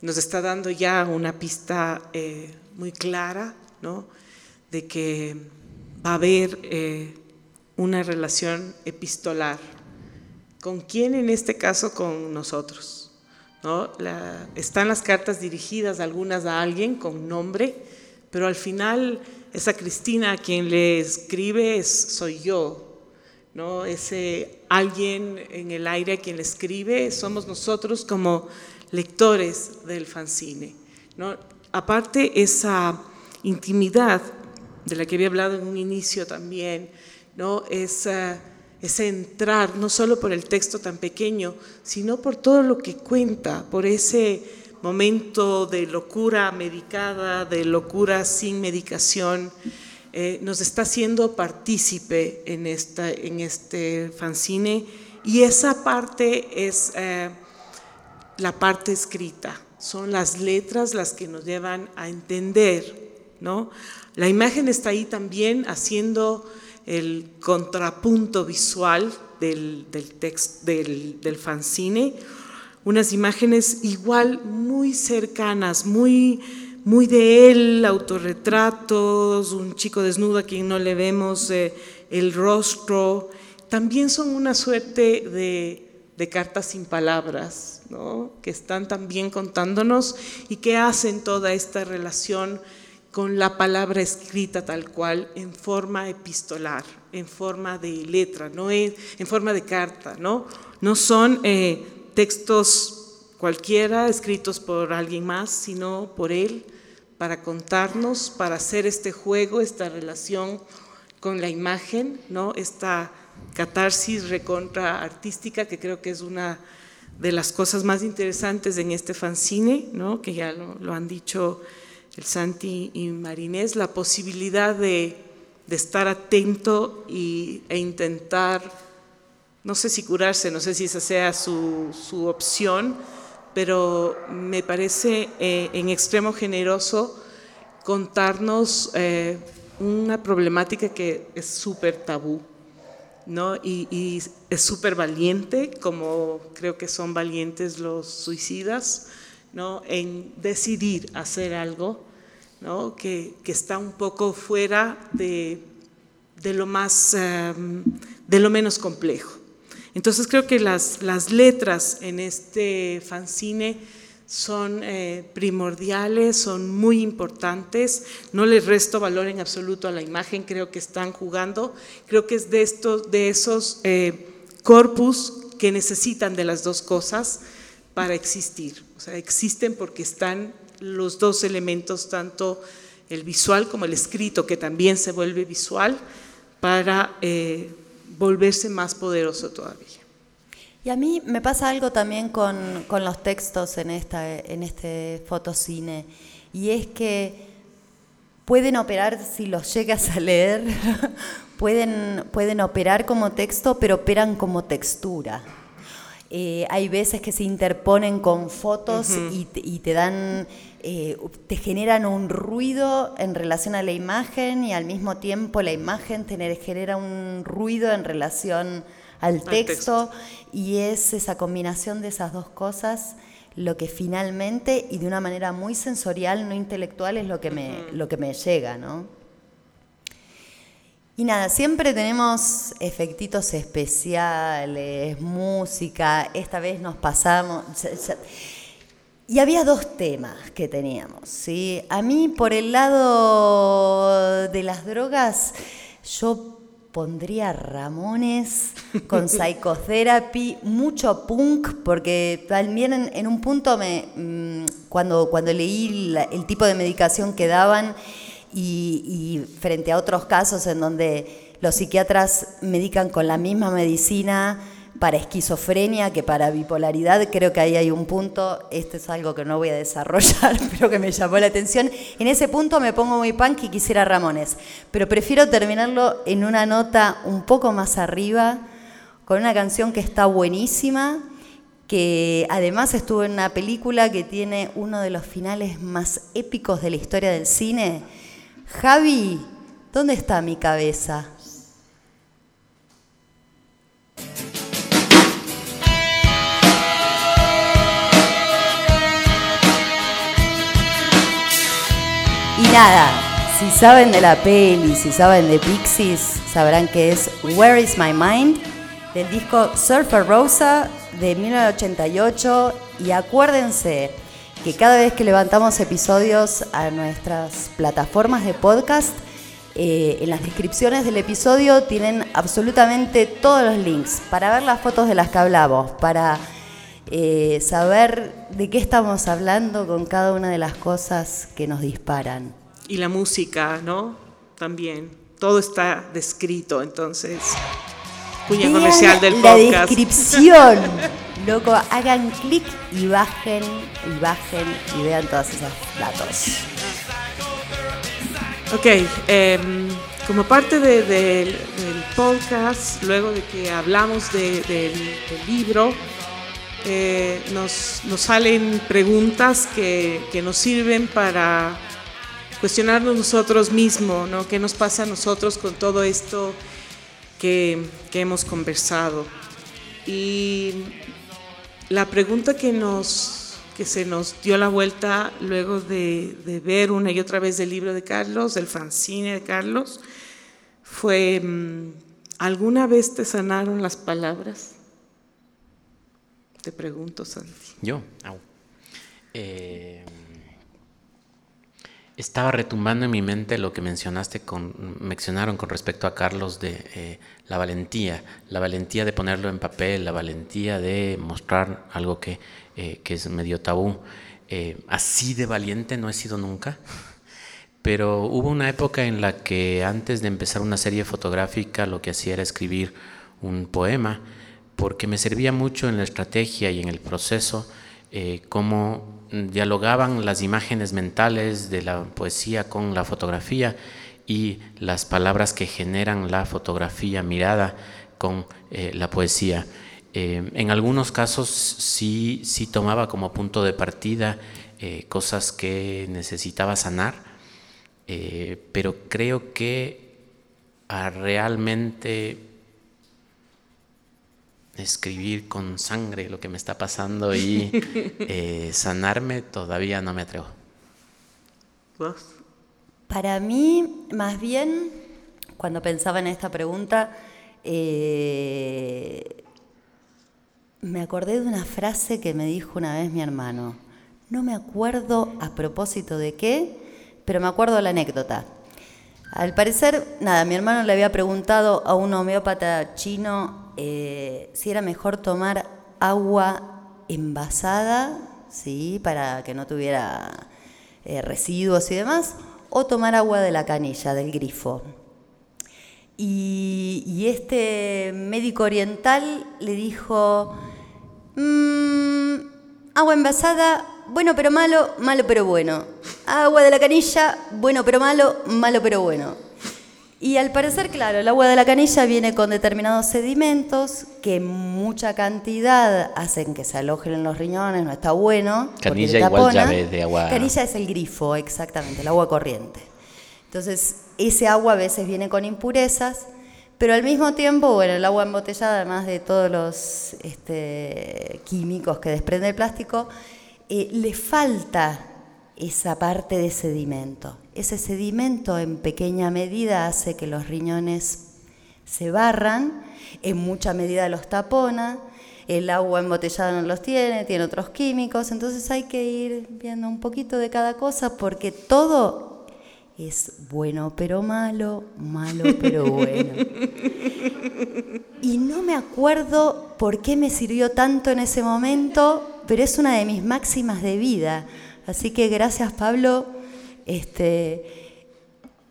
nos está dando ya una pista eh, muy clara, ¿no? De que va a haber eh, una relación epistolar. ¿Con quién en este caso? Con nosotros. ¿no? están las cartas dirigidas algunas a alguien con nombre, pero al final esa Cristina a quien le escribe es, soy yo. ¿No? Ese alguien en el aire a quien le escribe somos nosotros como lectores del fanzine. ¿no? Aparte, esa intimidad de la que había hablado en un inicio también, ¿no? ese entrar no solo por el texto tan pequeño, sino por todo lo que cuenta, por ese momento de locura medicada, de locura sin medicación, eh, nos está haciendo partícipe en, esta, en este fanzine. Y esa parte es eh, la parte escrita, son las letras las que nos llevan a entender, ¿no? La imagen está ahí también haciendo el contrapunto visual del, del, del, fanzine, unas imágenes igual muy cercanas, muy, muy de él, autorretratos, un chico desnudo a quien no le vemos eh, el rostro, también son una suerte de, de cartas sin palabras, que están también contándonos y que hacen toda esta relación con la palabra escrita tal cual en forma epistolar, en forma de letra, no en forma de carta, no, no son eh, textos cualquiera escritos por alguien más, sino por él para contarnos, para hacer este juego, esta relación con la imagen, no, esta catarsis recontra artística que creo que es una de las cosas más interesantes en este fanzine, ¿no? que ya lo, han dicho el Santi y Marinés, la posibilidad de, estar atento y, e intentar, no sé si curarse, no sé si esa sea su, opción, pero me parece eh, en extremo generoso contarnos eh, una problemática que es súper tabú ¿no? Y, es súper valiente, como creo que son valientes los suicidas, ¿no? En decidir hacer algo, ¿no? Que, está un poco fuera de, lo más, em, de lo menos complejo. Entonces creo que las, letras en este fanzine son eh, primordiales, son muy importantes. No les resto valor en absoluto a la imagen, creo que están jugando. Creo que es de, estos, de esos eh, corpus que necesitan de las dos cosas para existir. O sea, existen porque están los dos elementos, tanto el visual como el escrito, que también se vuelve visual, para eh, volverse más poderoso todavía. Y a mí me pasa algo también con, los textos en, esta, en este fotocine, y es que pueden operar, si los llegas a leer, [laughs] pueden, pueden operar como texto, pero operan como textura. Eh, hay veces que se interponen con fotos y, te dan, eh, te generan un ruido en relación a la imagen y al mismo tiempo la imagen te genera un ruido en relación al texto, y es esa combinación de esas dos cosas lo que finalmente y de una manera muy sensorial, no intelectual, es lo que me, lo que me llega, ¿no? Y nada, siempre tenemos efectitos especiales, música, esta vez nos pasamos... Y había dos temas que teníamos, ¿sí? A mí, por el lado de las drogas, yo pondría Ramones con [laughs] Psychotherapy, mucho punk, porque también en, un punto me, mm, cuando, cuando leí el tipo de medicación que daban y, frente a otros casos en donde los psiquiatras medican con la misma medicina, para esquizofrenia que para bipolaridad. Creo que ahí hay un punto, esto es algo que no voy a desarrollar, [laughs] pero que me llamó la atención. En ese punto me pongo muy punk y quisiera Ramones, pero prefiero terminarlo en una nota un poco más arriba, con una canción que está buenísima que además estuvo en una película que tiene uno de los finales más épicos de la historia del cine. Javi, ¿dónde está mi cabeza? Y nada, si saben de la peli, si saben de Pixies, sabrán que es Where is My Mind, del disco Surfer Rosa de 1988. Y acuérdense que cada vez que levantamos episodios a nuestras plataformas de podcast, eh, en las descripciones del episodio tienen absolutamente todos los links para ver las fotos de las que hablamos, para eh, saber de qué estamos hablando con cada una de las cosas que nos disparan. Y la música, ¿no? También. Todo está descrito, entonces. Cuña comercial del la podcast. descripción. [laughs] Loco, hagan clic y bajen, y bajen y vean todos esos datos. Ok, em, como parte de- del- podcast, luego de que hablamos de- del, libro, eh, nos, salen preguntas que, que nos sirven para cuestionarnos nosotros mismos, ¿no? ¿Qué nos pasa a nosotros con todo esto que, que hemos conversado? Y la pregunta que nos que se nos dio la vuelta luego de, ver una y otra vez el libro de Carlos, del fanzine de Carlos, fue, mm, ¿alguna vez te sanaron las palabras? Te pregunto, Santi. Yo, au. Eh, estaba retumbando en mi mente lo que mencionaste con, mencionaron con respecto a Carlos de eh, la valentía, la valentía de ponerlo en papel, la valentía de mostrar algo que, eh, que es medio tabú. Eh, así de valiente no he sido nunca, pero hubo una época en la que antes de empezar una serie fotográfica lo que hacía era escribir un poema, porque me servía mucho en la estrategia y en el proceso, eh, cómo dialogaban las imágenes mentales de la poesía con la fotografía y las palabras que generan la fotografía mirada con eh, la poesía. Eh, en algunos casos sí, sí tomaba como punto de partida eh, cosas que necesitaba sanar, pero creo que a realmente escribir con sangre lo que me está pasando y [laughs] sanarme todavía no me atrevo. ¿Vos? Para mí, más bien, cuando pensaba en esta pregunta, eh, me acordé de una frase que me dijo una vez mi hermano. No me acuerdo a propósito de qué, pero me acuerdo la anécdota. Al parecer, nada, mi hermano le había preguntado a un homeópata chino eh, si era mejor tomar agua envasada, ¿sí? Para que no tuviera eh, residuos y demás, o tomar agua de la canilla, del grifo. Y, este médico oriental le dijo, "Mm, agua envasada, bueno pero malo, malo pero bueno. Agua de la canilla, bueno pero malo, malo pero bueno. Y al parecer, claro, el agua de la canilla viene con determinados sedimentos que mucha cantidad hacen que se alojen en los riñones, no está bueno. Canilla igual llave de agua. Canilla es el grifo, exactamente, el agua corriente. Entonces, ese agua a veces viene con impurezas, pero al mismo tiempo, bueno, el agua embotellada, además de todos los este, químicos que desprende el plástico, eh, le falta esa parte de sedimento. Ese sedimento en pequeña medida hace que los riñones se barran, en mucha medida los tapona, el agua embotellada no los tiene, tiene otros químicos, entonces hay que ir viendo un poquito de cada cosa porque todo es bueno pero malo, malo pero [laughs] bueno. Y no me acuerdo por qué me sirvió tanto en ese momento, pero es una de mis máximas de vida. Así que gracias Pablo, este,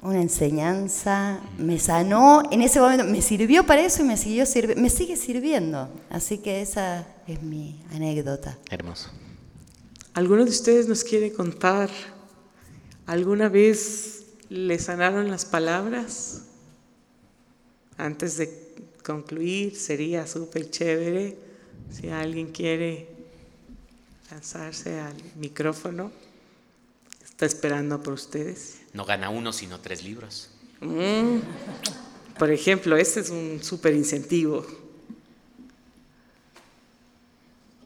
una enseñanza, me sanó en ese momento, me sirvió para eso y me, siguió sirvi- me sigue sirviendo. Así que esa es mi anécdota. Hermoso. ¿Alguno de ustedes nos quiere contar? ¿Alguna vez le sanaron las palabras? Antes de concluir, sería súper chévere Si alguien quiere lanzarse al micrófono, está esperando por ustedes. No gana uno, sino tres libros. Mm. Por ejemplo, este es un súper incentivo.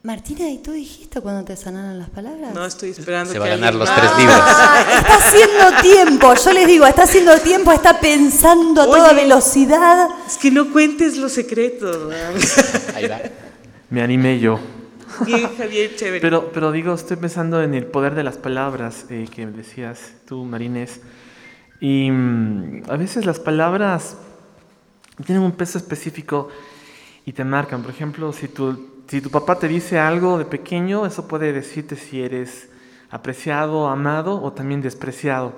Martina, ¿y tú dijiste cuando te sanaron las palabras? No estoy esperando Se que va a ganar alguien los más- tres libros. Ah, está haciendo tiempo, yo les digo, está haciendo tiempo, está pensando a toda velocidad. Es que no cuentes los secretos. Ahí va. Me animé yo. [laughs] Bien, chévere. Pero, pero digo, estoy pensando en el poder de las palabras eh, que decías tú, Marines. Y mm, a veces las palabras tienen un peso específico y te marcan. Por ejemplo, si tu, si tu papá te dice algo de pequeño, eso puede decirte si eres apreciado, amado o también despreciado.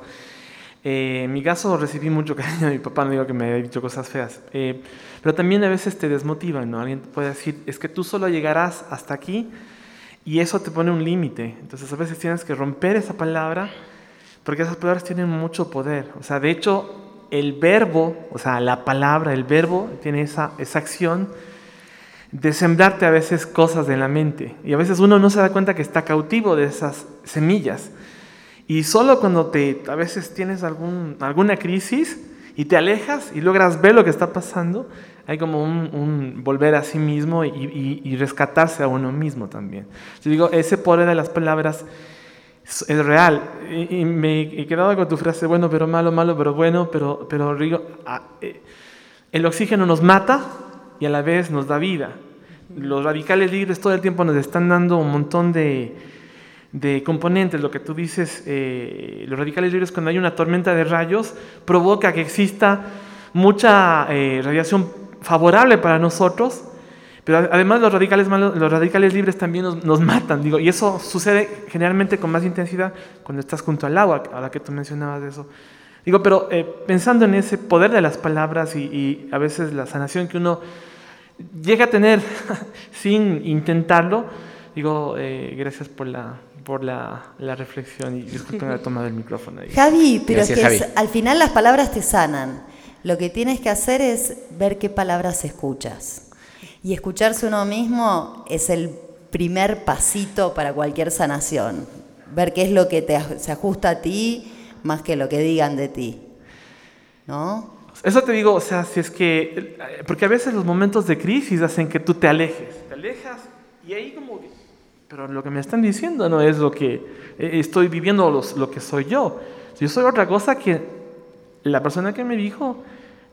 Eh, en mi caso recibí mucho cariño de mi papá, no digo que me haya dicho cosas feas, eh, pero también a veces te desmotivan, ¿no? Alguien puede decir, es que tú solo llegarás hasta aquí y eso te pone un límite. Entonces a veces tienes que romper esa palabra porque esas palabras tienen mucho poder. O sea, de hecho, el verbo, o sea, la palabra, el verbo, tiene esa, esa acción de sembrarte a veces cosas en la mente. Y a veces uno no se da cuenta que está cautivo de esas semillas. Y solo cuando te, a veces tienes algún, alguna crisis y te alejas y logras ver lo que está pasando, hay como un, un volver a sí mismo y, y- y rescatarse a uno mismo también. Yo digo, ese poder de las palabras es, real. Y, y me he quedado con tu frase, bueno, pero malo, malo, pero bueno, pero, pero digo, ah, eh, el oxígeno nos mata y a la vez nos da vida. Los radicales libres todo el tiempo nos están dando un montón de, de componentes. Lo que tú dices, eh, los radicales libres cuando hay una tormenta de rayos provoca que exista mucha eh, radiación favorable para nosotros, pero además los radicales, malos, los radicales libres también nos, nos matan. Digo, y eso sucede generalmente con más intensidad cuando estás junto al agua, a la que tú mencionabas de eso. Digo, pero eh, pensando en ese poder de las palabras y, y a veces la sanación que uno llega a tener [laughs] sin intentarlo, digo, eh, gracias por la, por la, la reflexión y disculpen haber tomado el micrófono. ahí. Javi, pero Gracias, es que Javi. es- al final las palabras te sanan. Lo que tienes que hacer es ver qué palabras escuchas. Y escucharse uno mismo es el primer pasito para cualquier sanación. Ver qué es lo que te, se ajusta a ti más que lo que digan de ti. ¿No? Eso te digo, o sea, si es que, eh, porque a veces los momentos de crisis hacen que tú te alejes, te alejas y ahí como, que- pero lo que me están diciendo no es lo que eh, estoy viviendo, los- lo que soy yo. Yo soy otra cosa que la persona que me dijo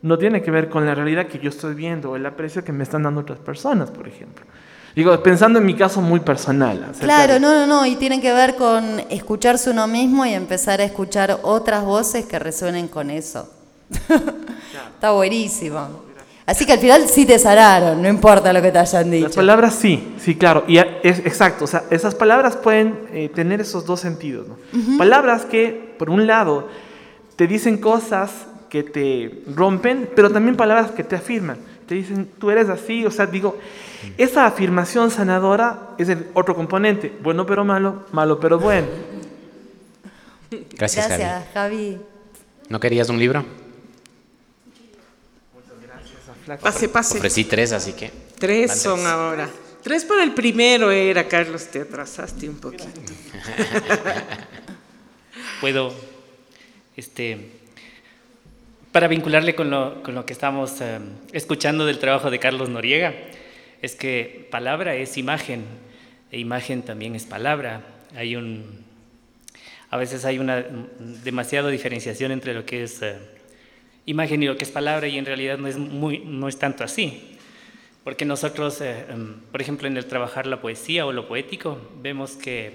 no tiene que ver con la realidad que yo estoy viendo, o el aprecio que me están dando otras personas, por ejemplo. Digo, pensando en mi caso muy personal. Claro, de- no, no, no, y tiene que ver con escucharse uno mismo y empezar a escuchar otras voces que resuenen con eso. [laughs] Está buenísimo. Así que al final sí te sanaron, no importa lo que te hayan dicho. Las palabras sí, sí, claro. Y es exacto. O sea, esas palabras pueden eh, tener esos dos sentidos. ¿no? Palabras que, por un lado, te dicen cosas que te rompen, pero también palabras que te afirman. Te dicen, tú eres así. O sea, digo, esa afirmación sanadora es el otro componente. Bueno pero malo, malo pero bueno. Gracias, Javi. Gracias, Javi. ¿No querías un libro? Pase, pase. Ofrecí tres, así que. Tres Van son tres. ahora. Tres para el primero era, Carlos, te atrasaste un poquito. [laughs] puedo, este, para vincularle con lo, con lo que estamos eh, escuchando del trabajo de Carlos Noriega, es que palabra es imagen, e imagen también es palabra. Hay un, a veces hay una demasiada diferenciación entre lo que es eh, imagen y lo que es palabra, y en realidad no es, muy, no es tanto así. Porque nosotros, eh, em, por ejemplo, en el trabajar la poesía o lo poético, vemos que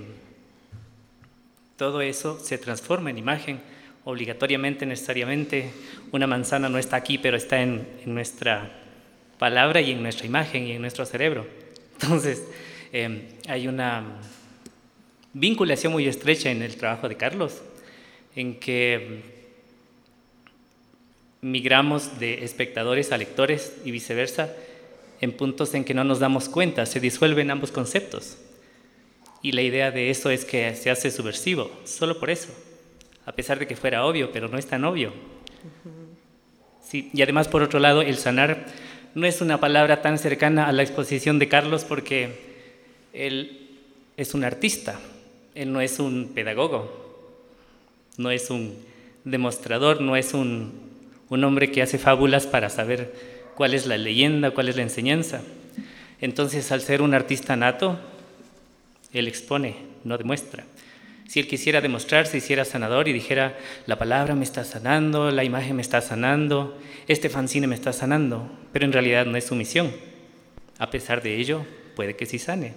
todo eso se transforma en imagen, obligatoriamente, necesariamente. Una manzana no está aquí, pero está en, nuestra palabra y en nuestra imagen y en nuestro cerebro. Entonces, eh, hay una vinculación muy estrecha en el trabajo de Carlos, en que migramos de espectadores a lectores y viceversa, en puntos en que no nos damos cuenta, se disuelven ambos conceptos. Y la idea de eso es que se hace subversivo, solo por eso, a pesar de que fuera obvio, pero no es tan obvio. Sí, y además, por otro lado, el sanar no es una palabra tan cercana a la exposición de Carlos porque él es un artista, él no es un pedagogo, no es un demostrador, no es un, un hombre que hace fábulas para saber cuál es la leyenda, cuál es la enseñanza. Entonces, al ser un artista nato, él expone, no demuestra. Si él quisiera demostrar, se hiciera sanador y dijera, la palabra me está sanando, la imagen me está sanando, este fanzine me está sanando, pero en realidad no es su misión. A pesar de ello, puede que sí sane.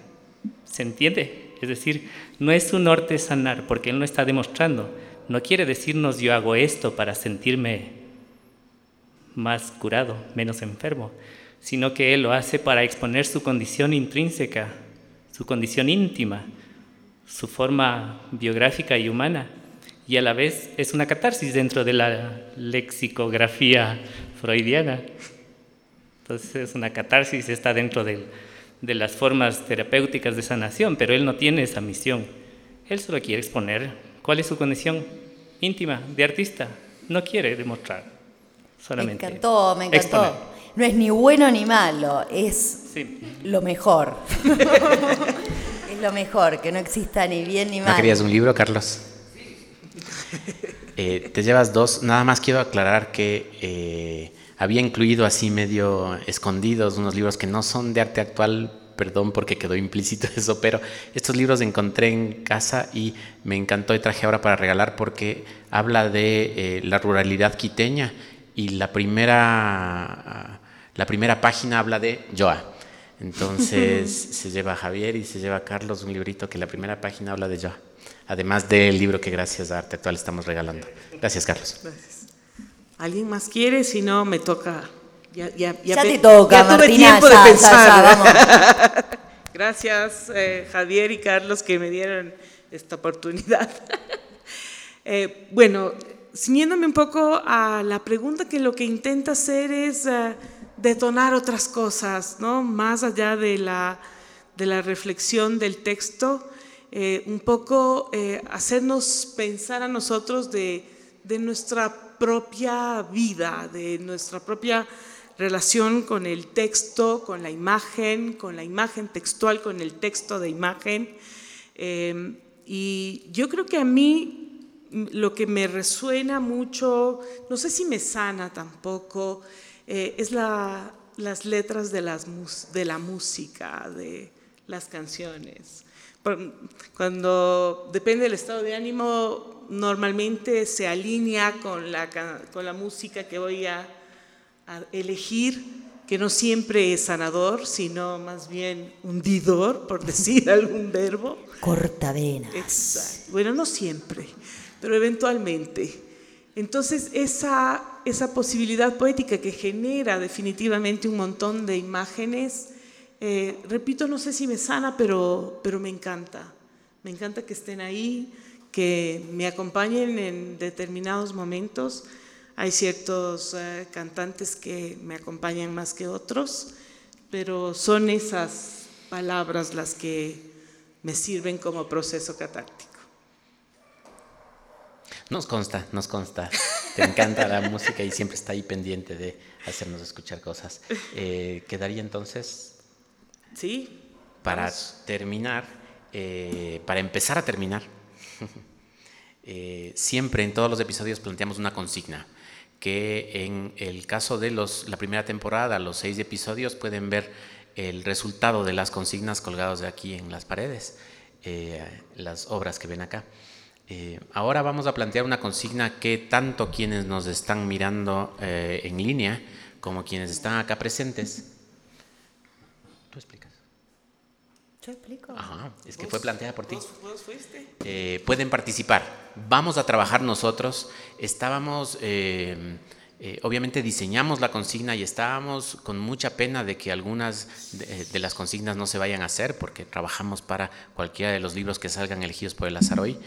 ¿Se entiende? Es decir, no es su norte sanar, porque él no está demostrando. No quiere decirnos yo hago esto para sentirme más curado, menos enfermo, sino que él lo hace para exponer su condición intrínseca, su condición íntima, su forma biográfica y humana, y a la vez es una catarsis dentro de la lexicografía freudiana. Entonces es una catarsis, está dentro de, de las formas terapéuticas de sanación, pero él no tiene esa misión. Él solo quiere exponer cuál es su condición íntima de artista. No quiere demostrar, solamente. Me encantó, me encantó. No es ni bueno ni malo, es Sí. lo mejor. [laughs] es lo mejor, que no exista ni bien ni mal. ¿No querías un libro, Carlos? Eh, te llevas dos. Nada más quiero aclarar que eh, había incluido así medio escondidos unos libros que no son de arte actual. Perdón porque quedó implícito [laughs] eso, pero estos libros encontré en casa y me encantó y traje ahora para regalar porque habla de eh, la ruralidad quiteña y la primera, la primera página habla de Joa. Entonces [laughs] se lleva a Javier y se lleva a Carlos un librito que la primera página habla de Joa. Además del libro que gracias a Arte Actual estamos regalando. Gracias, Carlos. Gracias. ¿Alguien más quiere? Si no, me toca. Ya, ya, Ya te toca, ya tuve Martina, tiempo de pensar. vamos. [laughs] Gracias, eh, Javier y Carlos, que me dieron esta oportunidad. [laughs] Eh, bueno, ciñéndome un poco a la pregunta que lo que intenta hacer es eh, detonar otras cosas, ¿no? Más allá de la, de la reflexión del texto, eh, un poco eh, hacernos pensar a nosotros de, de nuestra propia vida, de nuestra propia relación con el texto, con la imagen, con la imagen textual, con el texto de imagen. Y yo creo que a mí lo que me resuena mucho, no sé si me sana tampoco, eh, es la, las letras de, las, de la música, de las canciones. Cuando depende del estado de ánimo, normalmente se alinea con la, con la música que voy a, a elegir, que no siempre es sanador, sino más bien hundidor, por [laughs] decir algún verbo. Cortavenas. Exacto. Bueno, no siempre, pero eventualmente. Entonces, esa, esa posibilidad poética que genera definitivamente un montón de imágenes, eh, repito, no sé si me sana, pero, pero me encanta. Me encanta que estén ahí, que me acompañen en determinados momentos. Hay ciertos eh, cantantes que me acompañan más que otros, pero son esas palabras las que me sirven como proceso catártico. Nos consta, nos consta. Te encanta la música y siempre está ahí pendiente de hacernos escuchar cosas. Eh, quedaría entonces, ¿Sí? para terminar, eh, para empezar a terminar, [laughs] eh, siempre en todos los episodios planteamos una consigna que en el caso de los, la primera temporada, los seis episodios, pueden ver el resultado de las consignas colgados de aquí en las paredes, eh, las obras que ven acá. Eh, ahora vamos a plantear una consigna que tanto quienes nos están mirando eh, en línea como quienes están acá presentes. ¿Tú explicas? Yo explico. Ajá, es que fue planteada por ti. ¿Vos, vos fuiste? Eh, pueden participar. Vamos a trabajar nosotros. Estábamos, eh, eh, obviamente diseñamos la consigna y estábamos con mucha pena de que algunas de, de las consignas no se vayan a hacer porque trabajamos para cualquiera de los libros que salgan elegidos por el azar hoy.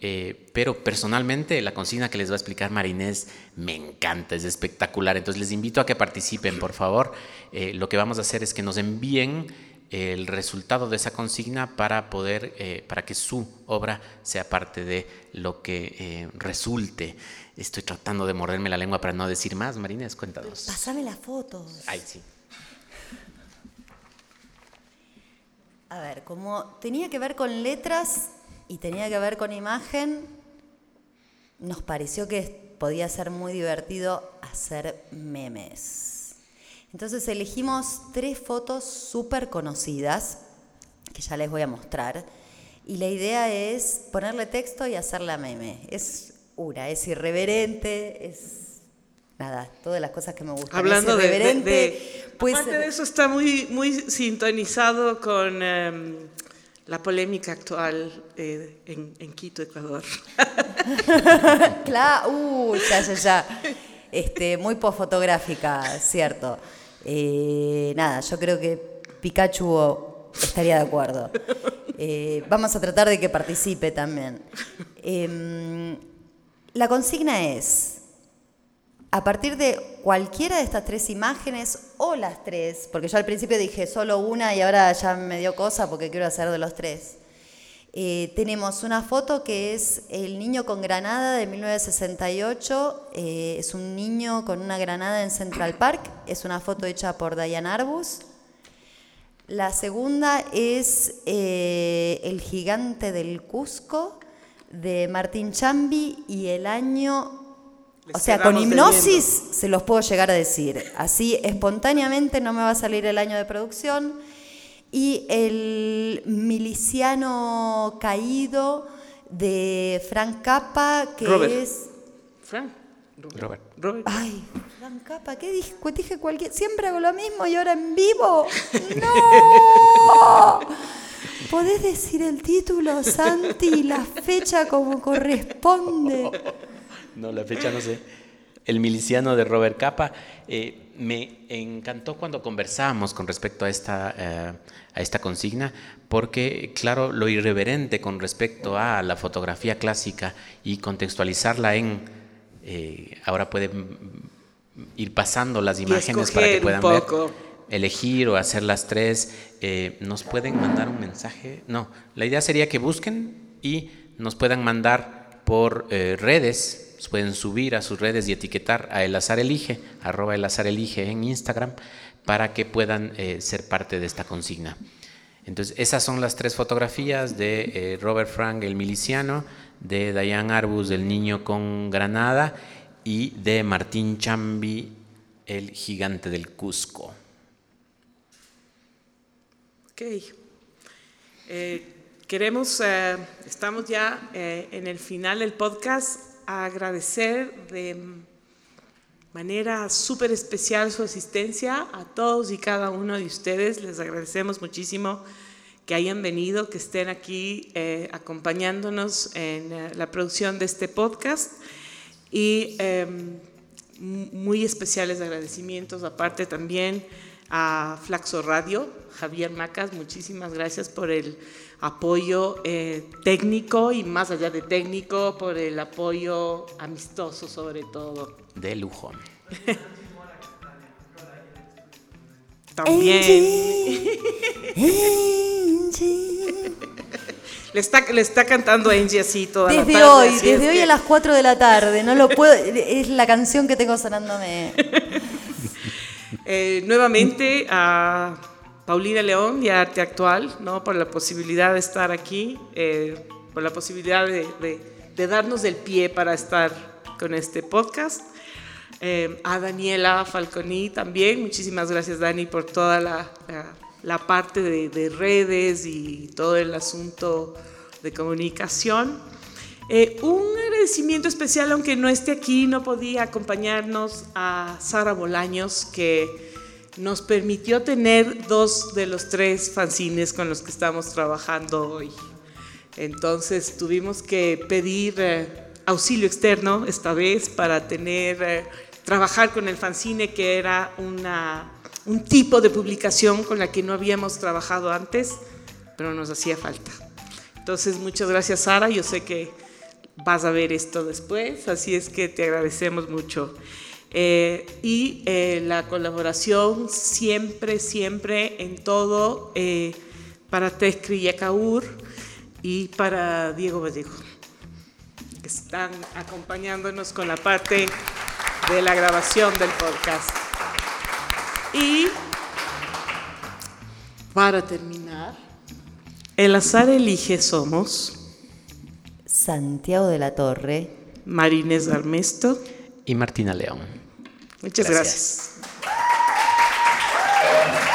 Eh, pero personalmente la consigna que les va a explicar Marinés me encanta, es espectacular. Entonces les invito a que participen, por favor. Eh, lo que vamos a hacer es que nos envíen el resultado de esa consigna para poder, eh, para que su obra sea parte de lo que eh, resulte. Estoy tratando de morderme la lengua para no decir más. Marines, cuéntanos. Pásame las fotos. Ay, sí. A ver, como tenía que ver con letras y tenía que ver con imagen, nos pareció que podía ser muy divertido hacer memes. Entonces elegimos tres fotos súper conocidas, que ya les voy a mostrar, y la idea es ponerle texto y hacerla meme. Es una, es irreverente, es nada, todas las cosas que me gustan. Hablando es de, de, de- aparte ser- de eso está muy, muy sintonizado con em, la polémica actual eh, en, en Quito, Ecuador. [laughs] Claro, uh, ya, ya, ya. Este, muy posfotográfica, cierto. Eh, nada, yo creo que Pikachu estaría de acuerdo. Eh, vamos a tratar de que participe también. Em, la consigna es, a partir de cualquiera de estas tres imágenes o las tres, porque yo al principio dije solo una y ahora ya me dio cosa porque quiero hacer de los tres. Eh, tenemos una foto que es el niño con granada de 1968. eh, es un niño con una granada en Central Park. Es una foto hecha por Diane Arbus. La segunda es eh, El gigante del Cusco de Martín Chambi y el año... Les o sea, con hipnosis se los puedo llegar a decir. Así espontáneamente no me va a salir el año de producción. Y el miliciano caído de Frank Cappa, que Robert. es... Frank. Robert. Robert. Ay, Frank Cappa, ¿qué dije? Dije cualquier... Siempre hago lo mismo y ahora en vivo. [laughs] ¡No! ¿Podés decir el título, Santi, y la fecha como corresponde? No, la fecha no sé. El miliciano de Robert Capa. eh, me encantó cuando conversábamos con respecto a esta, eh, a esta consigna, porque, claro, lo irreverente con respecto a la fotografía clásica y contextualizarla en. eh, ahora pueden ir pasando las imágenes para que puedan ver poco. Elegir o hacer las tres, eh, nos pueden mandar un mensaje. No, la idea sería que busquen y nos puedan mandar por eh, redes, pueden subir a sus redes y etiquetar a El Azar Elige, arroba El Azar Elige en Instagram, para que puedan eh, ser parte de esta consigna. Entonces, esas son las tres fotografías de Robert Frank, el miliciano, de Diane Arbus, el niño con granada, y de Martín Chambi, el gigante del Cusco. Ok. Eh, queremos, eh, estamos ya eh, en el final del podcast, agradecer de manera súper especial su asistencia a todos y cada uno de ustedes. Les agradecemos muchísimo que hayan venido, que estén aquí acompañándonos en la producción de este podcast. Y eh, m- muy especiales agradecimientos, aparte también a Flaxo Radio, Javier Macas, muchísimas gracias por el apoyo eh, técnico y más allá de técnico, por el apoyo amistoso sobre todo. De lujo. [laughs] También Angie, Angie. [laughs] le está, le está cantando Angie así toda la Desde tarde, hoy, así es desde hoy que- a las 4 de la tarde, no lo puedo, es la canción que tengo sonándome. [laughs] Eh, nuevamente a Paulina León a Arte Actual, ¿no? por la posibilidad de estar aquí, eh, por la posibilidad de, de- de darnos el pie para estar con este podcast. Eh, a Daniela Falconi también, muchísimas gracias Dani por toda la, parte de, de redes y todo el asunto de comunicación. Eh, un agradecimiento especial, aunque no esté aquí, no podía acompañarnos a Sara Bolaños, que nos permitió tener dos de los tres fanzines con los que estamos trabajando hoy. Entonces tuvimos que pedir eh, auxilio externo esta vez para tener, eh, trabajar con el fanzine, que era una, un tipo de publicación con la que no habíamos trabajado antes, pero nos hacía falta. Entonces, muchas gracias, Sara. Yo sé que vas a ver esto después, así es que te agradecemos mucho. Eh, y eh, la colaboración siempre, siempre en todo eh, para Tescri Yacaur y para Diego Vallejo, que están acompañándonos con la parte de la grabación del podcast. Y para terminar, El azar elige somos Santiago de la Torre, Marines Armesto y Martina León. Muchas gracias. gracias.